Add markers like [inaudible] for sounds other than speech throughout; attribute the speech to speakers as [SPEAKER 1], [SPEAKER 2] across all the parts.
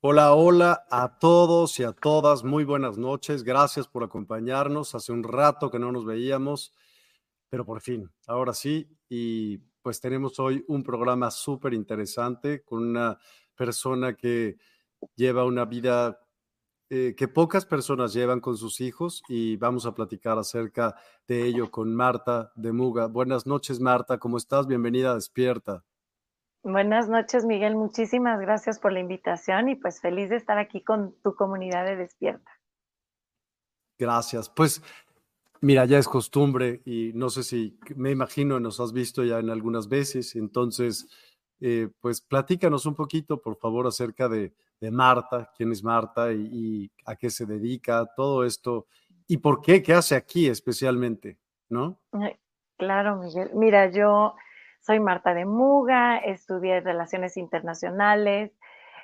[SPEAKER 1] Hola, hola a todos y a todas. Muy buenas noches. Gracias por acompañarnos. Hace un rato que no nos veíamos, pero por fin, ahora sí. Y pues tenemos hoy un programa súper interesante con una persona que lleva una vida eh, que pocas personas llevan con sus hijos y vamos a platicar acerca de ello con Marta de Muga. Buenas noches, Marta. ¿Cómo estás? Bienvenida a Despierta.
[SPEAKER 2] Buenas noches, Miguel. Muchísimas gracias por la invitación y pues feliz de estar aquí con tu comunidad de Despierta.
[SPEAKER 1] Gracias. Pues mira, ya es costumbre y no sé si me imagino nos has visto ya en algunas veces. Entonces, eh, pues platícanos un poquito, por favor, acerca de, Marta, quién es Marta y, y, a qué se dedica, todo esto y por qué, qué hace aquí especialmente, ¿no?
[SPEAKER 2] Claro, Miguel. Mira, yo soy Marta de Muga, estudié Relaciones Internacionales,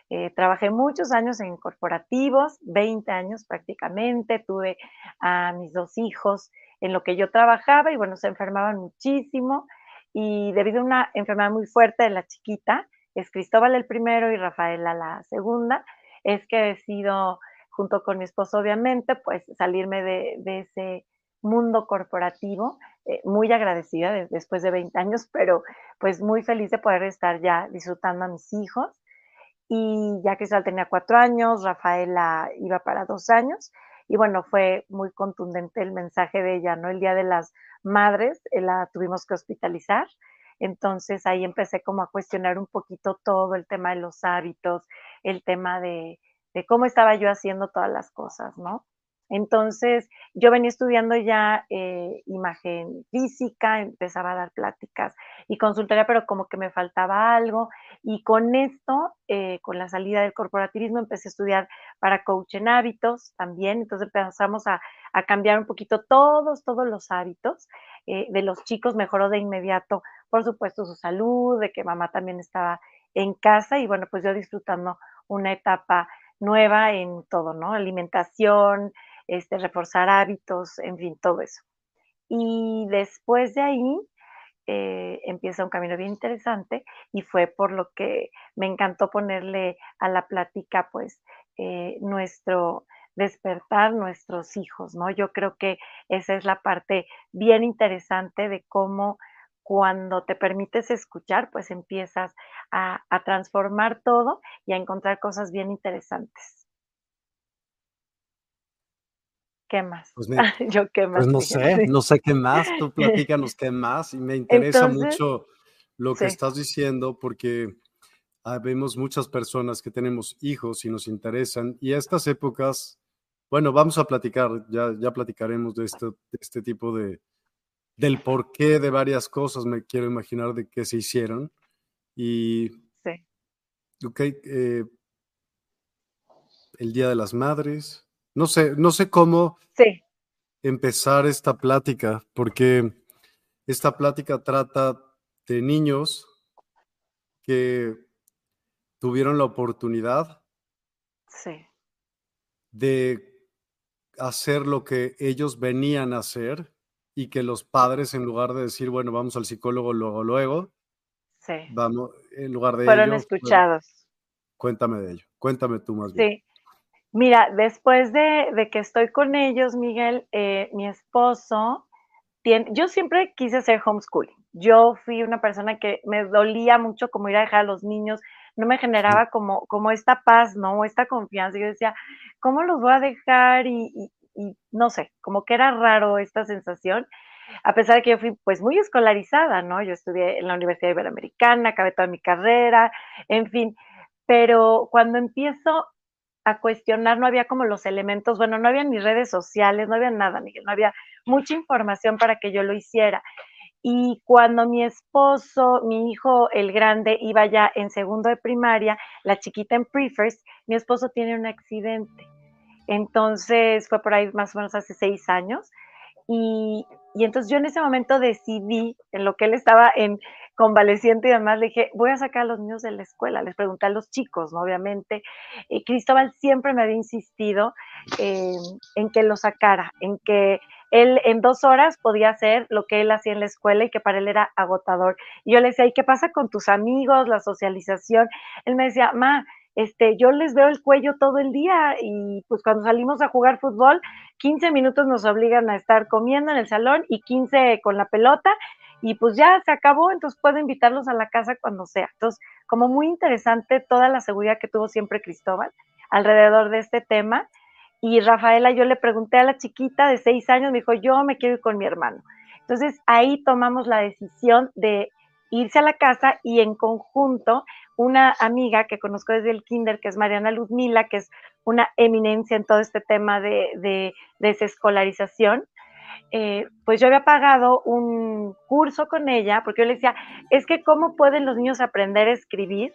[SPEAKER 2] eh, trabajé muchos años en corporativos, 20 años prácticamente, tuve a mis dos hijos en lo que yo trabajaba y bueno, se enfermaban muchísimo y debido a una enfermedad muy fuerte de la chiquita, es Cristóbal el primero y Rafaela la segunda, es que decido, junto con mi esposo obviamente, pues salirme de, de ese mundo corporativo eh, muy agradecida después de 20 años, pero pues muy feliz de poder estar ya disfrutando a mis hijos. Y ya Cristal tenía cuatro años, Rafaela iba para dos años. Y bueno, fue muy contundente el mensaje de ella, ¿no? El Día de las Madres eh, la tuvimos que hospitalizar. Entonces ahí empecé como a cuestionar un poquito todo el tema de los hábitos, el tema de, de cómo estaba yo haciendo todas las cosas, ¿no? Entonces, yo venía estudiando ya eh, imagen física, empezaba a dar pláticas y consultoría, pero como que me faltaba algo. Y con esto, eh, con la salida del corporativismo, empecé a estudiar para coach en hábitos también. Entonces empezamos a, cambiar un poquito todos, todos los hábitos eh, de los chicos. Mejoró de inmediato, por supuesto, su salud, de que mamá también estaba en casa y bueno, pues yo disfrutando una etapa nueva en todo, ¿no? Alimentación, este, reforzar hábitos, en fin, todo eso. Y después de ahí eh, empieza un camino bien interesante y fue por lo que me encantó ponerle a la plática, pues, eh, nuestro despertar nuestros hijos, ¿no? Yo creo que esa es la parte bien interesante de cómo cuando te permites escuchar, pues empiezas a, a transformar todo y a encontrar cosas bien interesantes. ¿Qué más? Pues [laughs] Yo qué más.
[SPEAKER 1] Pues no sé, no sé qué más. Tú [laughs] platícanos qué más y me interesa mucho lo que estás diciendo porque vemos muchas personas que tenemos hijos y nos interesan y a estas épocas, bueno, vamos a platicar, ya, ya platicaremos de este, de este tipo de, del porqué de varias cosas, me quiero imaginar de qué se hicieron. Y, sí. ok, eh, el Día de las Madres, no sé, no sé cómo empezar esta plática, porque esta plática trata de niños que tuvieron la oportunidad de hacer lo que ellos venían a hacer y que los padres, en lugar de decir, bueno, vamos al psicólogo luego, luego, vamos, en lugar de
[SPEAKER 2] Fueron escuchados.
[SPEAKER 1] cuéntame de ello, cuéntame tú más bien. Sí.
[SPEAKER 2] Mira, después de, que estoy con ellos, Miguel, eh, mi esposo, tiene, yo siempre quise hacer homeschooling. Yo fui una persona que me dolía mucho como ir a dejar a los niños no me generaba como, como esta paz, ¿no? Esta confianza. Yo decía, ¿cómo los voy a dejar? Y, no sé, como que era raro esta sensación, a pesar de que yo fui pues muy escolarizada, ¿no? Yo estudié en la Universidad Iberoamericana, acabé toda mi carrera, en fin, pero cuando empiezo a cuestionar, no había como los elementos, bueno, no había ni redes sociales, no había nada, Miguel, no había mucha información para que yo lo hiciera. Y cuando mi esposo, mi hijo, el grande, iba ya en segundo de primaria, la chiquita en pre-first, mi esposo tiene un accidente. Entonces fue por ahí más o menos hace seis años. Y, y, entonces yo en ese momento decidí, en lo que él estaba en convaleciente y demás, le dije, voy a sacar a los niños de la escuela. Les pregunté a los chicos, ¿no? Obviamente. Y Cristóbal siempre me había insistido eh, en que lo sacara, en que él en dos horas podía hacer lo que él hacía en la escuela y que para él era agotador. Y yo le decía, ¿y qué pasa con tus amigos, la socialización? Él me decía, ma, este, yo les veo el cuello todo el día y pues cuando salimos a jugar fútbol, 15 minutos nos obligan a estar comiendo en el salón y 15 con la pelota y pues ya se acabó, entonces puedo invitarlos a la casa cuando sea. Entonces, como muy interesante toda la seguridad que tuvo siempre Cristóbal alrededor de este tema y Rafaela, yo le pregunté a la chiquita de seis años, me dijo, yo me quiero ir con mi hermano. Entonces ahí tomamos la decisión de irse a la casa y en conjunto una amiga que conozco desde el kinder, que es Mariana Luzmila, que es una eminencia en todo este tema de, desescolarización, eh, pues yo había pagado un curso con ella, porque yo le decía, es que cómo pueden los niños aprender a escribir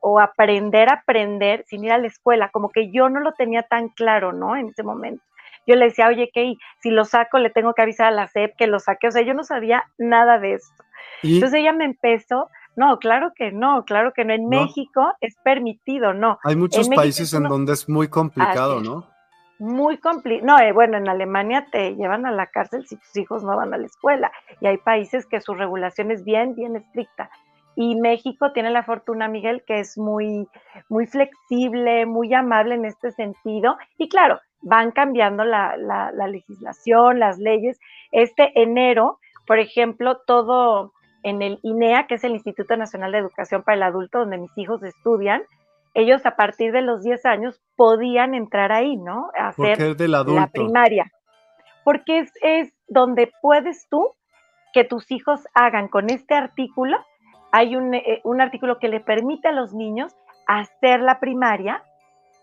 [SPEAKER 2] o aprender a aprender sin ir a la escuela, como que yo no lo tenía tan claro, ¿no? En ese momento. Yo le decía, oye, que si lo saco le tengo que avisar a la SEP que lo saque, o sea, yo no sabía nada de esto. Entonces ella me empezó, no, claro que no, claro que no, en México es permitido, no.
[SPEAKER 1] Hay muchos países en donde es muy complicado, ¿no?
[SPEAKER 2] Muy complicado. No, eh, bueno, en Alemania te llevan a la cárcel si tus hijos no van a la escuela. Y hay países que su regulación es bien, bien estricta. Y México tiene la fortuna, Miguel, que es muy, muy flexible, muy amable en este sentido. Y claro, van cambiando la, legislación, las leyes. Este enero, por ejemplo, todo en el INEA, que es el Instituto Nacional de Educación para el Adulto, donde mis hijos estudian, ellos a partir de los 10 años podían entrar ahí, ¿no?
[SPEAKER 1] A hacer la
[SPEAKER 2] primaria. Porque es, es donde puedes tú que tus hijos hagan con este artículo hay eh, un, artículo que le permite a los niños hacer la primaria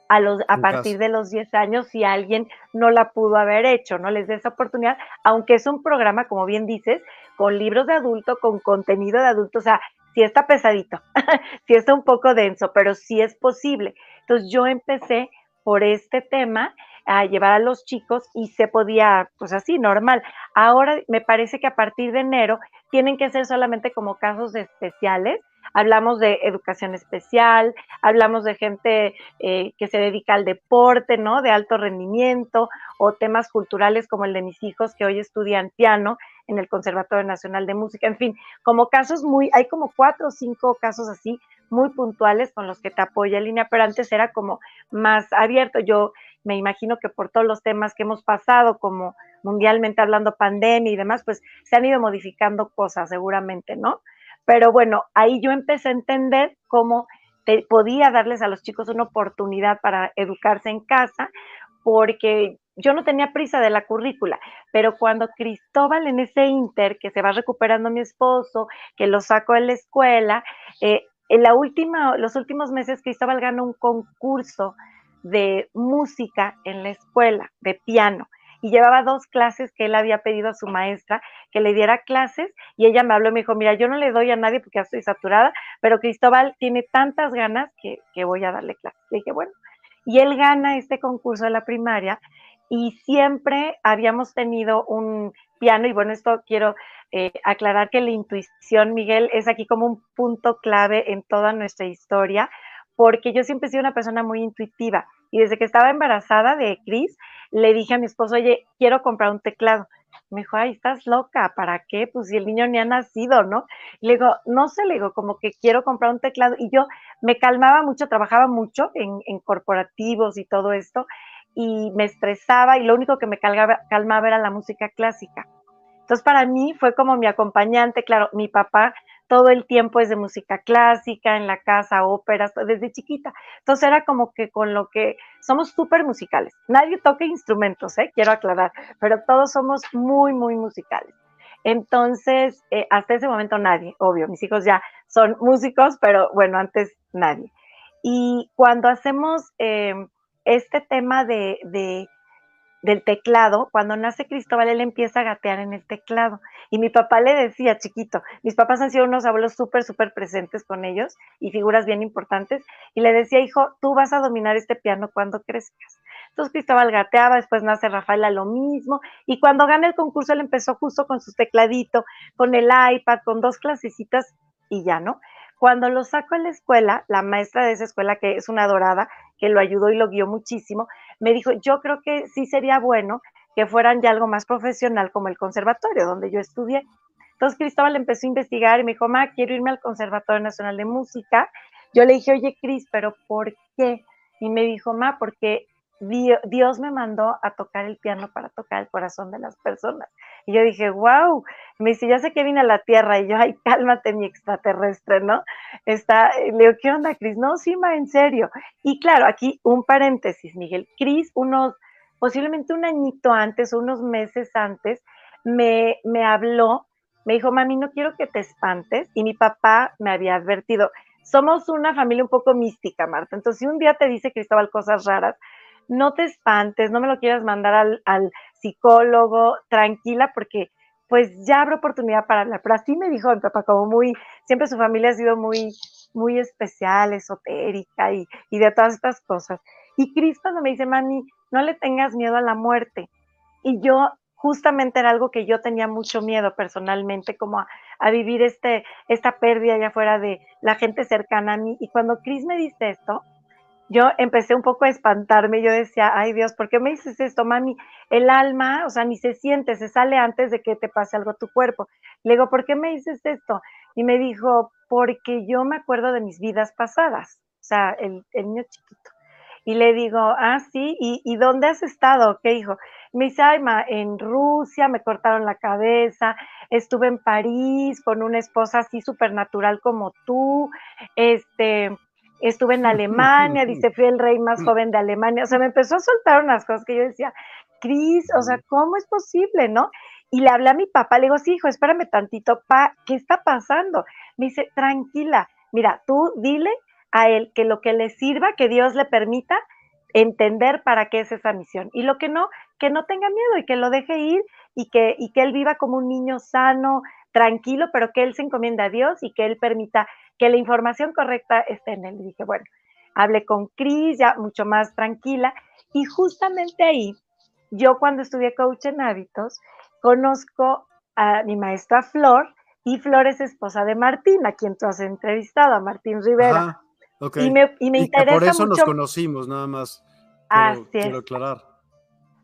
[SPEAKER 2] a, los, a partir de los 10 años si alguien no la pudo haber hecho, no les dé esa oportunidad, aunque es un programa, como bien dices, con libros de adulto, con contenido de adulto, o sea, sí está pesadito, [laughs] sí está un poco denso, pero sí es posible. Entonces yo empecé por este tema a llevar a los chicos y se podía, pues así, normal. Ahora me parece que a partir de enero tienen que ser solamente como casos especiales. Hablamos de educación especial, hablamos de gente eh, que se dedica al deporte, ¿no? De alto rendimiento o temas culturales como el de mis hijos que hoy estudian piano en el Conservatorio Nacional de Música. En fin, como casos muy, hay como cuatro o cinco casos así muy puntuales con los que te apoya línea, pero antes era como más abierto. Yo me imagino que por todos los temas que hemos pasado, como mundialmente hablando pandemia y demás, pues se han ido modificando cosas seguramente, ¿no? Pero bueno, ahí yo empecé a entender cómo te, podía darles a los chicos una oportunidad para educarse en casa, porque yo no tenía prisa de la currícula, pero cuando Cristóbal en ese inter, que se va recuperando mi esposo, que lo saco de la escuela, eh, en la última, los últimos meses Cristóbal ganó un concurso de música en la escuela, de piano, y llevaba dos clases que él había pedido a su maestra que le diera clases, y ella me habló y me dijo, mira, yo no le doy a nadie porque ya estoy saturada, pero Cristóbal tiene tantas ganas que, que voy a darle clases. Le dije, bueno, y él gana este concurso de la primaria y siempre habíamos tenido un piano y bueno, esto quiero eh, aclarar que la intuición, Miguel, es aquí como un punto clave en toda nuestra historia, porque yo siempre he sido una persona muy intuitiva y desde que estaba embarazada de Cris, le dije a mi esposo, oye, quiero comprar un teclado. Me dijo, ay, estás loca, ¿para qué? Pues si el niño ni ha nacido, ¿no? le digo, no sé, le digo, como que quiero comprar un teclado. Y yo me calmaba mucho, trabajaba mucho en, en corporativos y todo esto, y me estresaba y lo único que me calmaba, calmaba era la música clásica. Entonces para mí fue como mi acompañante, claro, mi papá todo el tiempo es de música clásica, en la casa, óperas, desde chiquita. Entonces era como que con lo que somos súper musicales. Nadie toca instrumentos, ¿eh? quiero aclarar, pero todos somos muy, muy musicales. Entonces, eh, hasta ese momento nadie, obvio, mis hijos ya son músicos, pero bueno, antes nadie. Y cuando hacemos eh, este tema de, del teclado, cuando nace Cristóbal, él empieza a gatear en el teclado. Y mi papá le decía, chiquito, mis papás han sido unos abuelos súper, súper presentes con ellos y figuras bien importantes. Y le decía, hijo, tú vas a dominar este piano cuando crezcas. Entonces Cristóbal gateaba, después nace Rafaela lo mismo. Y cuando gana el concurso, él empezó justo con su tecladito, con el iPad, con dos clasecitas y ya, ¿no? Cuando lo saco a la escuela, la maestra de esa escuela, que es una dorada, que lo ayudó y lo guió muchísimo, me dijo, yo creo que sí sería bueno que fueran ya algo más profesional como el conservatorio, donde yo estudié. Entonces Cristóbal empezó a investigar y me dijo, ma, quiero irme al Conservatorio Nacional de Música. Yo le dije, oye, Cris, pero ¿por qué? Y me dijo, ma, porque Dios me mandó a tocar el piano para tocar el corazón de las personas. Y yo dije, wow, me dice, ya sé que vine a la Tierra. Y yo, ay, cálmate, mi extraterrestre, ¿no? Está, le digo, ¿qué onda, Cris? No, sí, ma, en serio. Y claro, aquí un paréntesis, Miguel. Cris, unos, posiblemente un añito antes, unos meses antes, me, me habló, me dijo, mami, no quiero que te espantes. Y mi papá me había advertido, somos una familia un poco mística, Marta. Entonces, si un día te dice Cristóbal cosas raras, no te espantes, no me lo quieras mandar al, psicólogo, tranquila, porque pues ya habrá oportunidad para hablar. Pero así me dijo mi papá, como muy, siempre su familia ha sido muy, muy especial, esotérica y, y de todas estas cosas. Y Cris cuando me dice, mami, no le tengas miedo a la muerte. Y yo justamente era algo que yo tenía mucho miedo personalmente, como a, a, vivir este, esta pérdida allá afuera de la gente cercana a mí. Y cuando Cris me dice esto, yo empecé un poco a espantarme, yo decía, ay Dios, ¿por qué me dices esto, mami? El alma, o sea, ni se siente, se sale antes de que te pase algo a tu cuerpo. Le digo, ¿por qué me dices esto? Y me dijo, porque yo me acuerdo de mis vidas pasadas, o sea, el, niño chiquito. Y le digo, ah, sí, ¿y, dónde has estado? ¿Qué hijo? Me dice, ay, en Rusia me cortaron la cabeza, estuve en París con una esposa así supernatural como tú, este, estuve en Alemania, [laughs] dice, fui el rey más joven de Alemania, o sea, me empezó a soltar unas cosas que yo decía, Cris, o sea, ¿cómo es posible, no? Y le hablé a mi papá, le digo, sí, hijo, espérame tantito, pa, ¿qué está pasando? Me dice, tranquila, mira, tú dile a él que lo que le sirva, que Dios le permita entender para qué es esa misión. Y lo que no, que no tenga miedo y que lo deje ir y que, y que él viva como un niño sano, tranquilo, pero que él se encomienda a Dios y que él permita que la información correcta esté en él. Y dije, bueno, hablé con Cris, ya mucho más tranquila, y justamente ahí, yo cuando estudié coach en hábitos, conozco a mi maestra Flor, y Flor es esposa de Martín, a quien tú has entrevistado, a Martín Rivera.
[SPEAKER 1] Y me, y me interesa. por eso nos conocimos, nada más. Así quiero aclarar.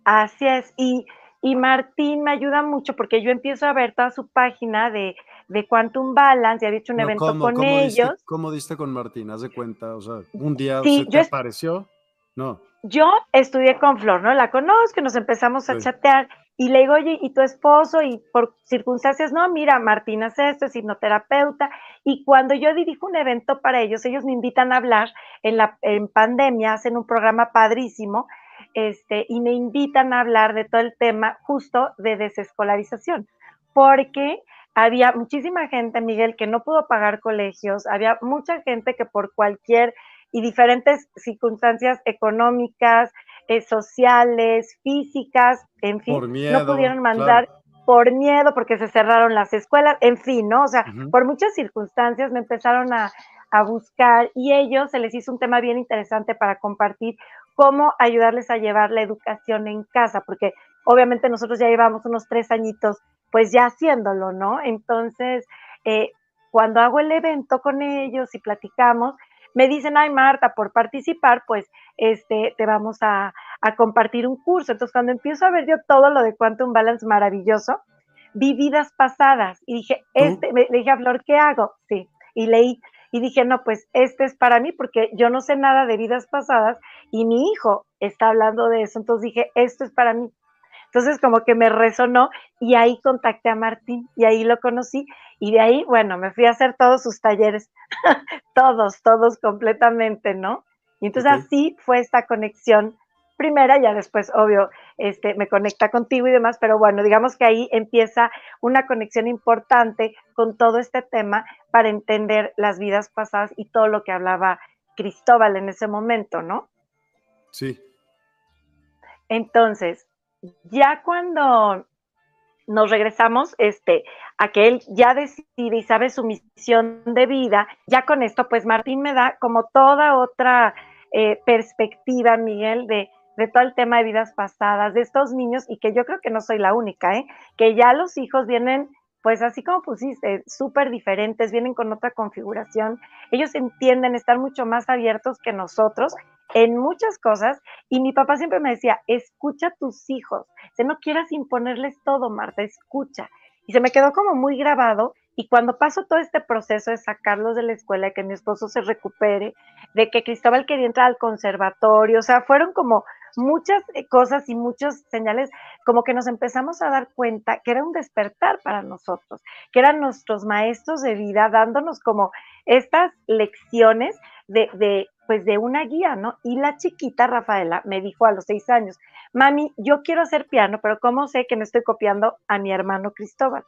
[SPEAKER 2] Así es. Y, y Martín me ayuda mucho porque yo empiezo a ver toda su página de de Quantum Balance, ya había hecho un evento con ellos.
[SPEAKER 1] ¿Cómo diste con Martín? Haz de cuenta, o sea, un día se te apareció. No.
[SPEAKER 2] Yo estudié con Flor, ¿no? La conozco, nos empezamos a chatear y le digo, oye, ¿y tu esposo? Y por circunstancias, no, mira, Martín hace esto, es hipnoterapeuta. Y cuando yo dirijo un evento para ellos, ellos me invitan a hablar en, la, en pandemia, hacen un programa padrísimo este, y me invitan a hablar de todo el tema justo de desescolarización, porque había muchísima gente, Miguel, que no pudo pagar colegios, había mucha gente que por cualquier y diferentes circunstancias económicas, eh, sociales, físicas, en fin, no pudieron mandar por miedo, porque se cerraron las escuelas, en fin, ¿no? O sea, por muchas circunstancias me empezaron a, a buscar y ellos se les hizo un tema bien interesante para compartir cómo ayudarles a llevar la educación en casa, porque obviamente nosotros ya llevamos unos tres añitos pues ya haciéndolo, ¿no? Entonces, eh, cuando hago el evento con ellos y platicamos, me dicen, ay Marta, por participar, pues este, te vamos a, compartir un curso. Entonces, cuando empiezo a ver yo todo lo de Quantum Balance maravilloso, vi vidas pasadas y dije, este, le dije a Flor, ¿qué hago? Sí, y leí y dije, no, pues este es para mí porque yo no sé nada de vidas pasadas y mi hijo está hablando de eso. Entonces dije, esto es para mí. Entonces como que me resonó y ahí contacté a Martín y ahí lo conocí y de ahí, bueno, me fui a hacer todos sus talleres, [laughs] todos, todos completamente, ¿no? Y entonces así fue esta conexión primera, ya después, obvio, este, me conecta contigo y demás, pero bueno, digamos que ahí empieza una conexión importante con todo este tema para entender las vidas pasadas y todo lo que hablaba Cristóbal en ese momento, ¿no?
[SPEAKER 1] Sí.
[SPEAKER 2] Entonces, ya cuando nos regresamos este, a que él ya decide y sabe su misión de vida, ya con esto, pues Martín me da como toda otra eh, perspectiva, Miguel, de, de todo el tema de vidas pasadas, de estos niños, y que yo creo que no soy la única, ¿eh? que ya los hijos vienen, pues así como pusiste, súper diferentes, vienen con otra configuración, ellos entienden, estar mucho más abiertos que nosotros en muchas cosas y mi papá siempre me decía, escucha a tus hijos, si no quieras imponerles todo, Marta, escucha. Y se me quedó como muy grabado y cuando pasó todo este proceso de sacarlos de la escuela, de que mi esposo se recupere, de que Cristóbal quería entrar al conservatorio, o sea, fueron como muchas eh, cosas y muchas señales, como que nos empezamos a dar cuenta que era un despertar para nosotros, que eran nuestros maestros de vida dándonos como estas lecciones de, de, pues de una guía, ¿no? Y la chiquita Rafaela me dijo a los seis años, mami, yo quiero hacer piano, pero ¿cómo sé que no estoy copiando a mi hermano Cristóbal?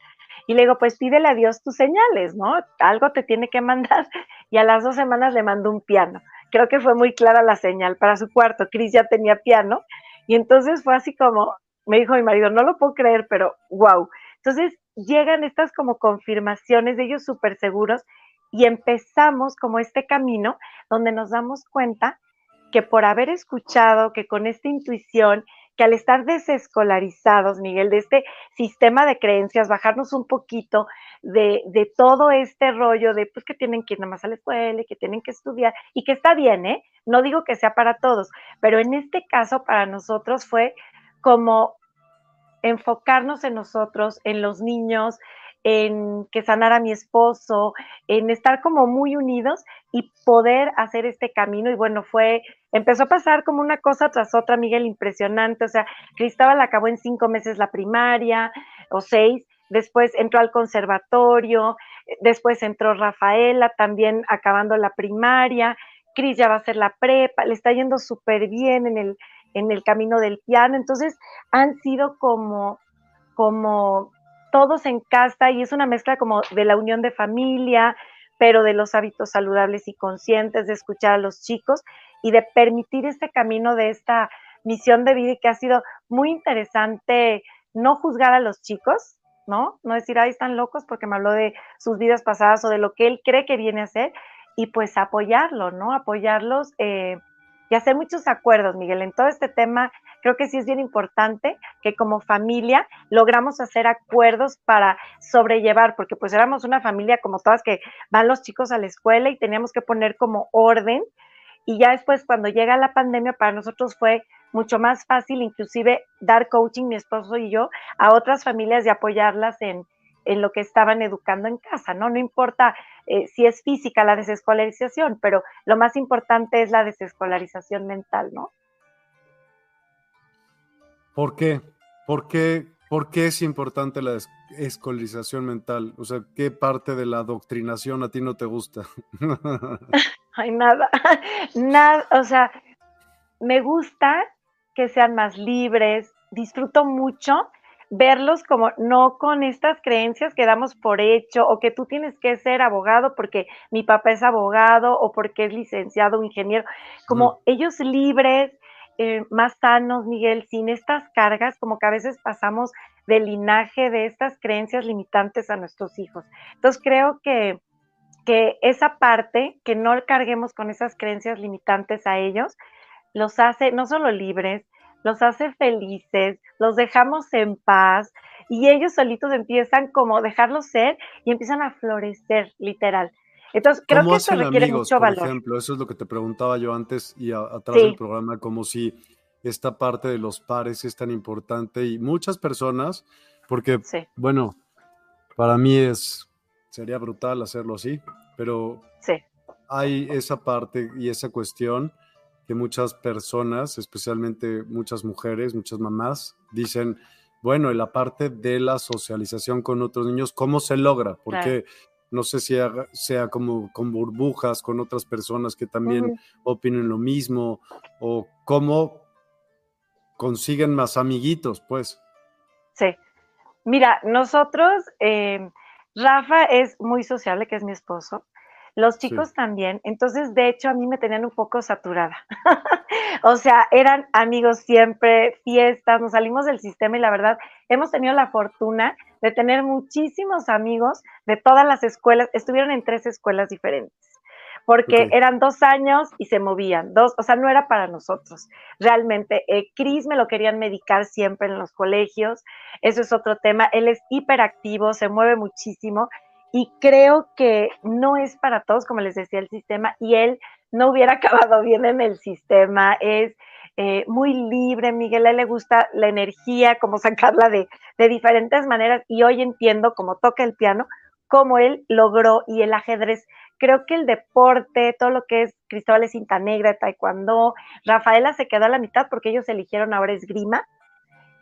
[SPEAKER 2] Y le digo, pues pídele a Dios tus señales, ¿no? Algo te tiene que mandar. [laughs] Y a las dos semanas le mandó un piano creo que fue muy clara la señal para su cuarto. Cris ya tenía piano y entonces fue así como, me dijo mi marido, no lo puedo creer, pero wow. Entonces llegan estas como confirmaciones de ellos súper seguros y empezamos como este camino donde nos damos cuenta que por haber escuchado, que con esta intuición, que al estar desescolarizados, Miguel, de este sistema de creencias, bajarnos un poquito de, todo este rollo de pues que tienen que ir nada más a la escuela que tienen que estudiar y que está bien, ¿eh? No digo que sea para todos, pero en este caso para nosotros fue como enfocarnos en nosotros, en los niños, en que sanara a mi esposo, en estar como muy unidos y poder hacer este camino. Y bueno, fue, empezó a pasar como una cosa tras otra, Miguel, impresionante. O sea, Cristóbal acabó en cinco meses la primaria o seis, después entró al conservatorio, después entró Rafaela también acabando la primaria, Cris ya va a hacer la prepa, le está yendo súper bien en el, en el camino del piano. Entonces, han sido como, como todos en casa y es una mezcla como de la unión de familia, pero de los hábitos saludables y conscientes, de escuchar a los chicos y de permitir este camino de esta misión de vida que ha sido muy interesante no juzgar a los chicos, ¿no? No decir, ahí están locos porque me habló de sus vidas pasadas o de lo que él cree que viene a ser y pues apoyarlo, ¿no? Apoyarlos eh, y hacer muchos acuerdos, Miguel. En todo este tema, creo que sí es bien importante que como familia logramos hacer acuerdos para sobrellevar, porque pues éramos una familia como todas que van los chicos a la escuela y teníamos que poner como orden. Y ya después, cuando llega la pandemia, para nosotros fue mucho más fácil, inclusive, dar coaching, mi esposo y yo, a otras familias y apoyarlas en, en lo que estaban educando en casa, ¿no? No importa eh, si es física la desescolarización, pero lo más importante es la desescolarización mental, ¿no?
[SPEAKER 1] ¿Por qué? ¿Por qué, ¿Por qué es importante la desescolarización mental? O sea, ¿qué parte de la adoctrinación a ti no te gusta? [laughs]
[SPEAKER 2] Ay, nada, nada, o sea, me gusta que sean más libres. Disfruto mucho verlos como no con estas creencias que damos por hecho o que tú tienes que ser abogado porque mi papá es abogado o porque es licenciado o ingeniero, como ellos libres, eh, más sanos, Miguel, sin estas cargas, como que a veces pasamos del linaje de estas creencias limitantes a nuestros hijos. Entonces creo que, que esa parte, que no carguemos con esas creencias limitantes a ellos, los hace no solo libres, los hace felices, los dejamos en paz y ellos solitos empiezan como dejarlos ser y empiezan a florecer, literal. Entonces, creo que eso requiere mucho valor.
[SPEAKER 1] Por ejemplo, eso es lo que te preguntaba yo antes y atrás del programa, como si esta parte de los pares es tan importante y muchas personas, porque, bueno, para mí es, sería brutal hacerlo así, pero hay esa parte y esa cuestión que muchas personas, especialmente muchas mujeres, muchas mamás, dicen, bueno, en la parte de la socialización con otros niños, ¿cómo se logra? Porque no sé si sea como con burbujas, con otras personas que también opinen lo mismo, o cómo consiguen más amiguitos, pues.
[SPEAKER 2] Sí. Mira, nosotros, eh, Rafa es muy sociable, que es mi esposo, los chicos también, entonces de hecho a mí me tenían un poco saturada. [laughs] o sea, eran amigos siempre, fiestas, nos salimos del sistema y la verdad hemos tenido la fortuna de tener muchísimos amigos de todas las escuelas, estuvieron en tres escuelas diferentes porque eran dos años y se movían, dos, o sea, no era para nosotros. Realmente, eh, Cris me lo querían medicar siempre en los colegios, eso es otro tema, él es hiperactivo, se mueve muchísimo y creo que no es para todos, como les decía, el sistema, y él no hubiera [laughs] acabado bien en el sistema, es eh, muy libre, Miguel, a él le gusta la energía, como sacarla de, de diferentes maneras, y hoy entiendo cómo toca el piano, cómo él logró, y el ajedrez, creo que el deporte, todo lo que es Cristóbal Cinta Negra, Taekwondo, Rafaela se quedó a la mitad porque ellos eligieron ahora esgrima,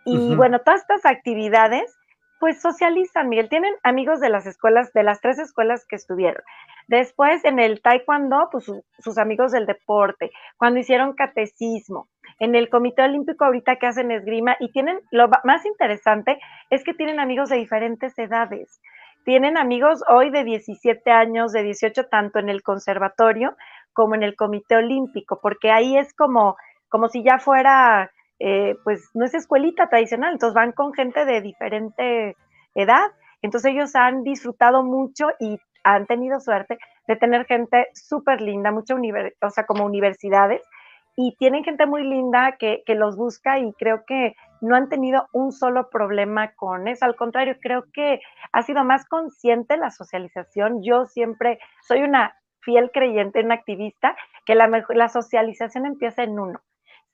[SPEAKER 2] y bueno, todas estas actividades pues socializan, Miguel. Tienen amigos de las escuelas, de las tres escuelas que estuvieron. Después en el taekwondo, pues sus amigos del deporte. Cuando hicieron catecismo. En el Comité Olímpico ahorita que hacen esgrima y tienen, lo más interesante es que tienen amigos de diferentes edades. Tienen amigos hoy de 17 años, de 18, tanto en el conservatorio como en el Comité Olímpico, porque ahí es como, como si ya fuera eh, pues no es escuelita tradicional, entonces van con gente de diferente edad, entonces ellos han disfrutado mucho y han tenido suerte de tener gente súper linda, mucha o sea, como universidades, y tienen gente muy linda que, que, los busca y creo que no han tenido un solo problema con eso. Al contrario, creo que ha sido más consciente la socialización. Yo siempre soy una fiel creyente, una activista, que la, la socialización empieza en uno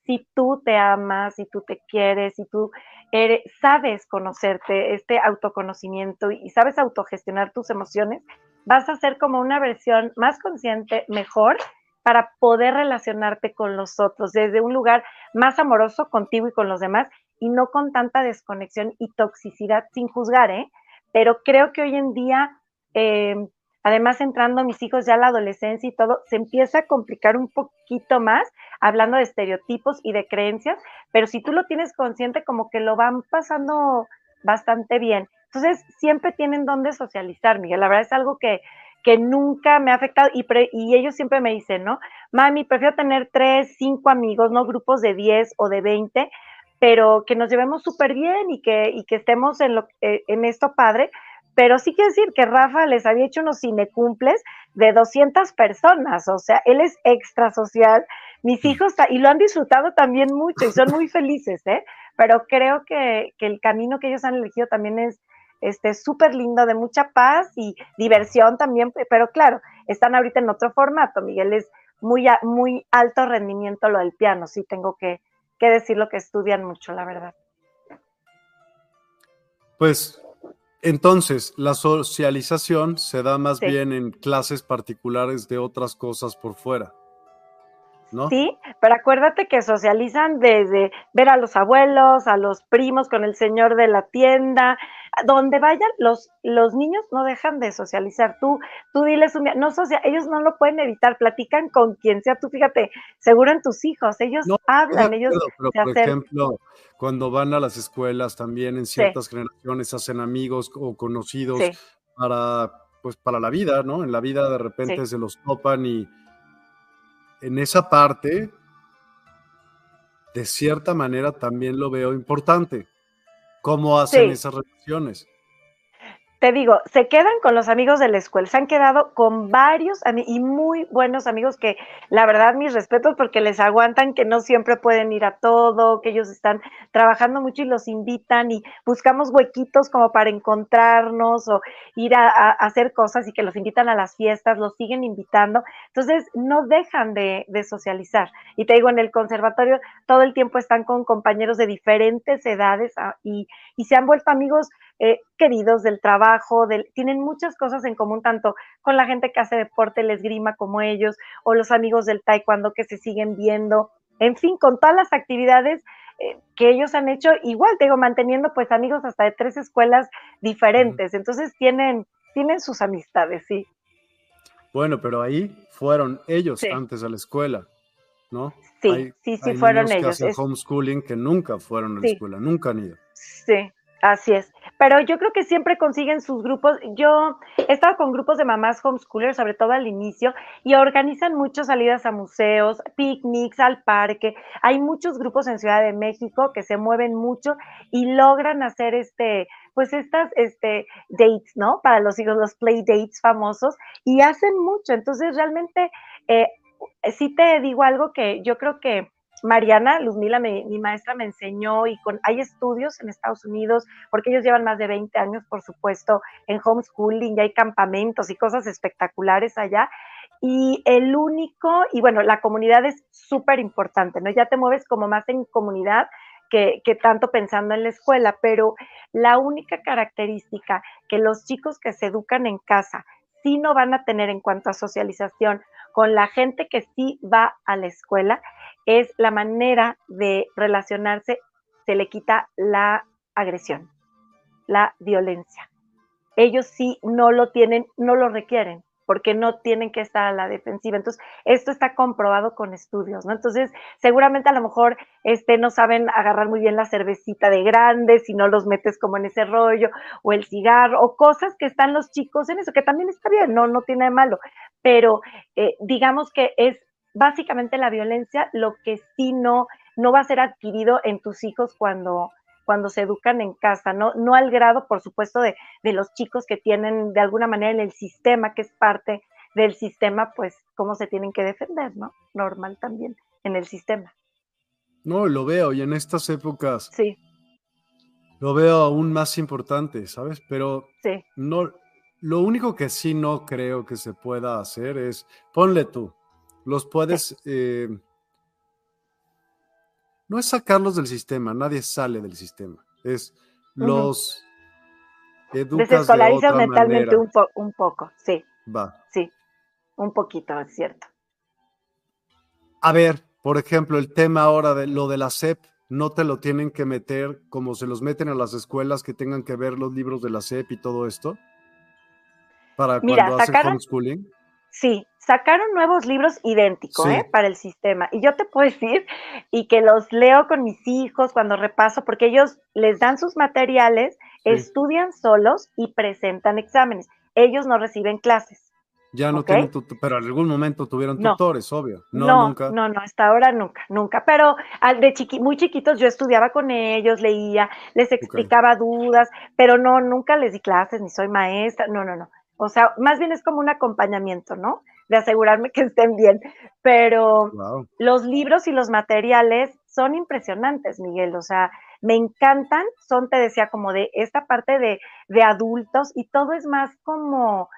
[SPEAKER 2] si tú te amas, si tú te quieres, si tú eres, sabes conocerte, este autoconocimiento y sabes autogestionar tus emociones, vas a ser como una versión más consciente, mejor, para poder relacionarte con los otros desde un lugar más amoroso contigo y con los demás y no con tanta desconexión y toxicidad sin juzgar, ¿eh? Pero creo que hoy en día eh, además entrando mis hijos ya a la adolescencia y todo, se empieza a complicar un poquito más hablando de estereotipos y de creencias, pero si tú lo tienes consciente como que lo van pasando bastante bien. Entonces, siempre tienen donde socializar, Miguel. La verdad es algo que, que nunca me ha afectado y, y ellos siempre me dicen, ¿no? Mami, prefiero tener tres, cinco amigos, no grupos de diez o de veinte, pero que nos llevemos súper bien y que, y que estemos en, lo, eh, en esto padre, pero sí quiero decir que Rafa les había hecho unos cinecumples de 200 personas, o sea, él es extra social, mis hijos, y lo han disfrutado también mucho y son muy [laughs] felices, ¿eh? Pero creo que, el camino que ellos han elegido también es este súper lindo, de mucha paz y diversión también, pero claro, están ahorita en otro formato, Miguel es muy, muy alto rendimiento lo del piano, sí tengo que, que decir lo que estudian mucho, la verdad.
[SPEAKER 1] Pues entonces, la socialización se da más bien en clases particulares de otras cosas por fuera.
[SPEAKER 2] Sí, pero acuérdate que socializan desde ver a los abuelos, a los primos con el señor de la tienda, donde vayan, los, los niños no dejan de socializar. Tú, tú diles un día, no social, ellos no lo pueden evitar, platican con quien sea, tú fíjate, seguro en tus hijos, ellos hablan, ellos
[SPEAKER 1] pero, por ejemplo, cuando van a las escuelas también en ciertas generaciones hacen amigos o conocidos para pues para la vida, ¿no? En la vida de repente se los topan y en esa parte, de cierta manera, también lo veo importante. ¿Cómo hacen esas relaciones?
[SPEAKER 2] Te digo, se quedan con los amigos de la escuela, se han quedado con varios y muy buenos amigos que la verdad mis respetos porque les aguantan que no siempre pueden ir a todo, que ellos están trabajando mucho y los invitan y buscamos huequitos como para encontrarnos o ir a, hacer cosas y que los invitan a las fiestas, los siguen invitando. Entonces no dejan de, socializar. Y te digo, en el conservatorio todo el tiempo están con compañeros de diferentes edades ah, y, y se han vuelto amigos eh, queridos del trabajo, del, tienen muchas cosas en común, tanto con la gente que hace deporte, el esgrima como ellos, o los amigos del taekwondo que se siguen viendo, en fin, con todas las actividades eh, que ellos han hecho, igual, te digo, manteniendo pues amigos hasta de tres escuelas diferentes, entonces tienen, tienen sus amistades, sí.
[SPEAKER 1] Bueno, pero ahí fueron ellos antes a la escuela, ¿no?
[SPEAKER 2] Sí, sí, sí, fueron ellos.
[SPEAKER 1] Que homeschooling que nunca fueron a la escuela, nunca han ido.
[SPEAKER 2] Sí, Así es, pero yo creo que siempre consiguen sus grupos. Yo he estado con grupos de mamás homeschoolers, sobre todo al inicio, y organizan muchas salidas a museos, picnics, al parque. Hay muchos grupos en Ciudad de México que se mueven mucho y logran hacer este, pues estas este, dates, ¿no? Para los hijos, los play dates famosos, y hacen mucho. Entonces, realmente, eh, sí te digo algo que yo creo que Mariana, Luzmila, mi maestra, me enseñó y con, hay estudios en Estados Unidos, porque ellos llevan más de 20 años, por supuesto, en homeschooling, y hay campamentos y cosas espectaculares allá. Y el único, y bueno, la comunidad es súper importante, ¿no? Ya te mueves como más en comunidad que, que tanto pensando en la escuela, pero la única característica que los chicos que se educan en casa sí no van a tener en cuanto a socialización con la gente que sí va a la escuela es la manera de relacionarse, se le quita la agresión, la violencia. Ellos sí no lo tienen, no lo requieren, porque no tienen que estar a la defensiva. Entonces, esto está comprobado con estudios, ¿no? Entonces, seguramente a lo mejor este, no saben agarrar muy bien la cervecita de grande, si no los metes como en ese rollo, o el cigarro, o cosas que están los chicos en eso, que también está bien, no, no tiene de malo, pero eh, digamos que es básicamente la violencia, lo que sí no, no va a ser adquirido en tus hijos cuando, cuando se educan en casa, ¿no? No al grado, por supuesto, de, de los chicos que tienen de alguna manera en el sistema, que es parte del sistema, pues cómo se tienen que defender, ¿no? Normal también en el sistema.
[SPEAKER 1] No, lo veo, y en estas épocas
[SPEAKER 2] sí.
[SPEAKER 1] lo veo aún más importante, ¿sabes? Pero sí. no, lo único que sí no creo que se pueda hacer es, ponle tú, los puedes... Eh, no es sacarlos del sistema, nadie sale del sistema. Es los
[SPEAKER 2] educas Desescolarizas mentalmente un, un, poco, sí.
[SPEAKER 1] Va.
[SPEAKER 2] Sí, un poquito, es cierto.
[SPEAKER 1] A ver, por ejemplo, el tema ahora de lo de la SEP, no te lo tienen que meter como se los meten a las escuelas que tengan que ver los libros de la SEP y todo esto. Para cuando hacen homeschooling.
[SPEAKER 2] Sí, sacaron nuevos libros idénticos ¿eh? para el sistema. Y yo te puedo decir, y que los leo con mis hijos cuando repaso, porque ellos les dan sus materiales, estudian solos y presentan exámenes. Ellos no reciben clases.
[SPEAKER 1] Ya no tienen tienen, pero en algún momento tuvieron tutores, obvio.
[SPEAKER 2] No, no, nunca. No, no, hasta ahora nunca, nunca. Pero de chiqui, muy chiquitos yo estudiaba con ellos, leía, les explicaba dudas, pero no, nunca les di clases, ni soy maestra, no, no, no. O sea, más bien es como un acompañamiento, ¿no? de asegurarme que estén bien. Pero los libros y los materiales son impresionantes, Miguel. O sea, me encantan. Son, te decía, como de esta parte de, de adultos y todo es más como,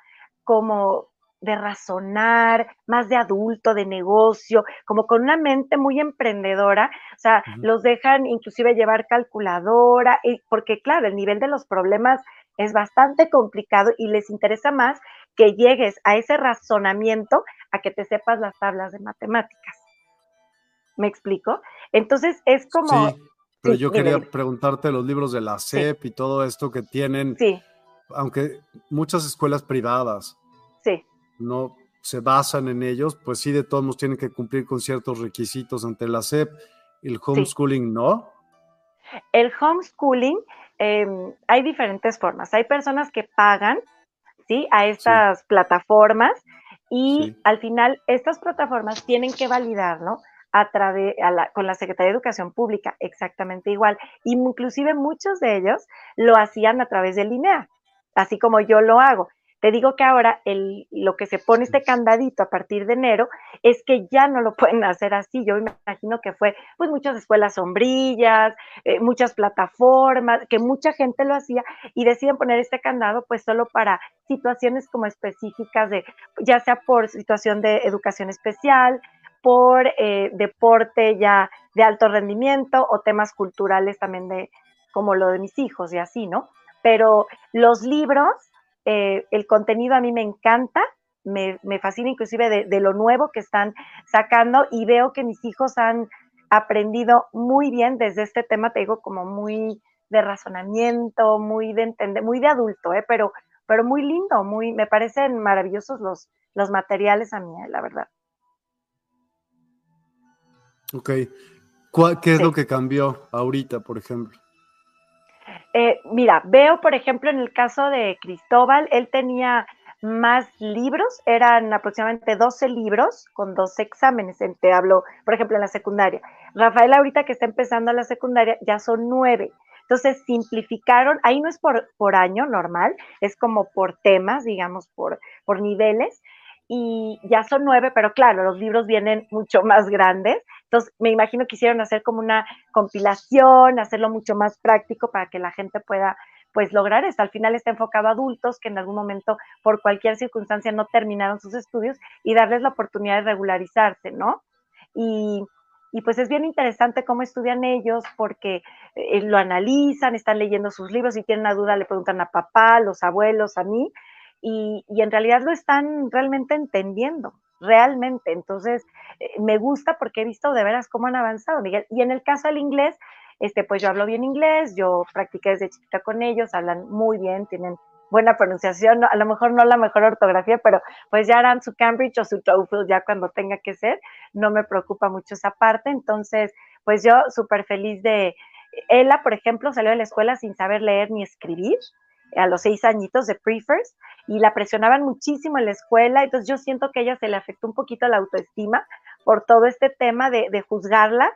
[SPEAKER 2] como de razonar, más de adulto, de negocio, como con una mente muy emprendedora, o sea, los dejan inclusive llevar calculadora, y, porque claro, el nivel de los problemas es bastante complicado y les interesa más que llegues a ese razonamiento a que te sepas las tablas de matemáticas. ¿Me explico? Entonces es como...
[SPEAKER 1] Sí, pero yo quería preguntarte los libros de la SEP y todo esto que tienen,
[SPEAKER 2] sí.
[SPEAKER 1] aunque muchas escuelas privadas
[SPEAKER 2] sí.
[SPEAKER 1] no se basan en ellos, pues sí, de todos modos tienen que cumplir con ciertos requisitos ante la SEP. El homeschooling no.
[SPEAKER 2] El homeschooling, em, hay diferentes formas. Hay personas que pagan ¿sí? a estas plataformas y al final estas plataformas tienen que validarlo a través con la Secretaría de Educación Pública, exactamente igual. Y inclusive muchos de ellos lo hacían a través de INEA, así como yo lo hago. Te digo que ahora el, lo que se pone este candadito a partir de enero es que ya no lo [laughs] pueden hacer así. Yo me imagino que fue pues muchas escuelas sombrillas, eh, muchas plataformas, que mucha gente lo hacía y deciden poner este candado pues solo para situaciones como específicas de, ya sea por situación de educación especial, por eh, deporte ya de alto rendimiento o temas culturales también de como lo de mis hijos y así, ¿no? Pero los libros eh, el contenido a mí me encanta, me, fascina inclusive de, lo nuevo que están sacando y veo que mis hijos han aprendido muy bien desde este tema, te digo, como muy de razonamiento, muy de entender, muy de adulto, ¿eh? pero, pero muy lindo, muy, me parecen maravillosos los, los materiales a mí, eh, la verdad.
[SPEAKER 1] Ok. ¿Qué es lo que cambió ahorita, por ejemplo?
[SPEAKER 2] Eh, mira, veo, por ejemplo, en el caso de Cristóbal, él tenía más libros, eran aproximadamente 12 libros con dos exámenes, te hablo, por ejemplo, en la secundaria. Rafael ahorita que está empezando la secundaria ya son nueve. Entonces simplificaron, ahí no es por, por año normal, es como por temas, digamos, por, por niveles y ya son nueve, pero claro, los libros vienen mucho más grandes. Entonces, me imagino que quisieron hacer como una compilación, hacerlo mucho más práctico para que la gente pueda pues lograr esto. Al final está enfocado a adultos que en algún momento, por cualquier circunstancia, no terminaron sus estudios y darles la oportunidad de regularizarse, ¿no? Y, y pues es bien interesante cómo estudian ellos porque eh, lo analizan, están leyendo sus libros, si tienen una duda le preguntan a papá, los abuelos, a mí, y, en realidad lo están realmente entendiendo, realmente. Entonces, eh, me gusta porque he visto de veras cómo han avanzado, Miguel. Y en el caso del inglés, este, pues yo hablo bien inglés, yo practiqué desde chiquita con ellos, hablan muy bien, tienen buena pronunciación, a lo mejor no la mejor ortografía, pero pues ya harán su Cambridge o su TOEFL ya cuando tenga que ser, no me preocupa mucho esa parte, entonces pues yo súper feliz de, Ella, por ejemplo, salió de la escuela sin saber leer ni escribir, a los seis añitos de prefers y la presionaban muchísimo en la escuela, entonces yo siento que a ella se le afectó un poquito la autoestima por todo este tema de, juzgarla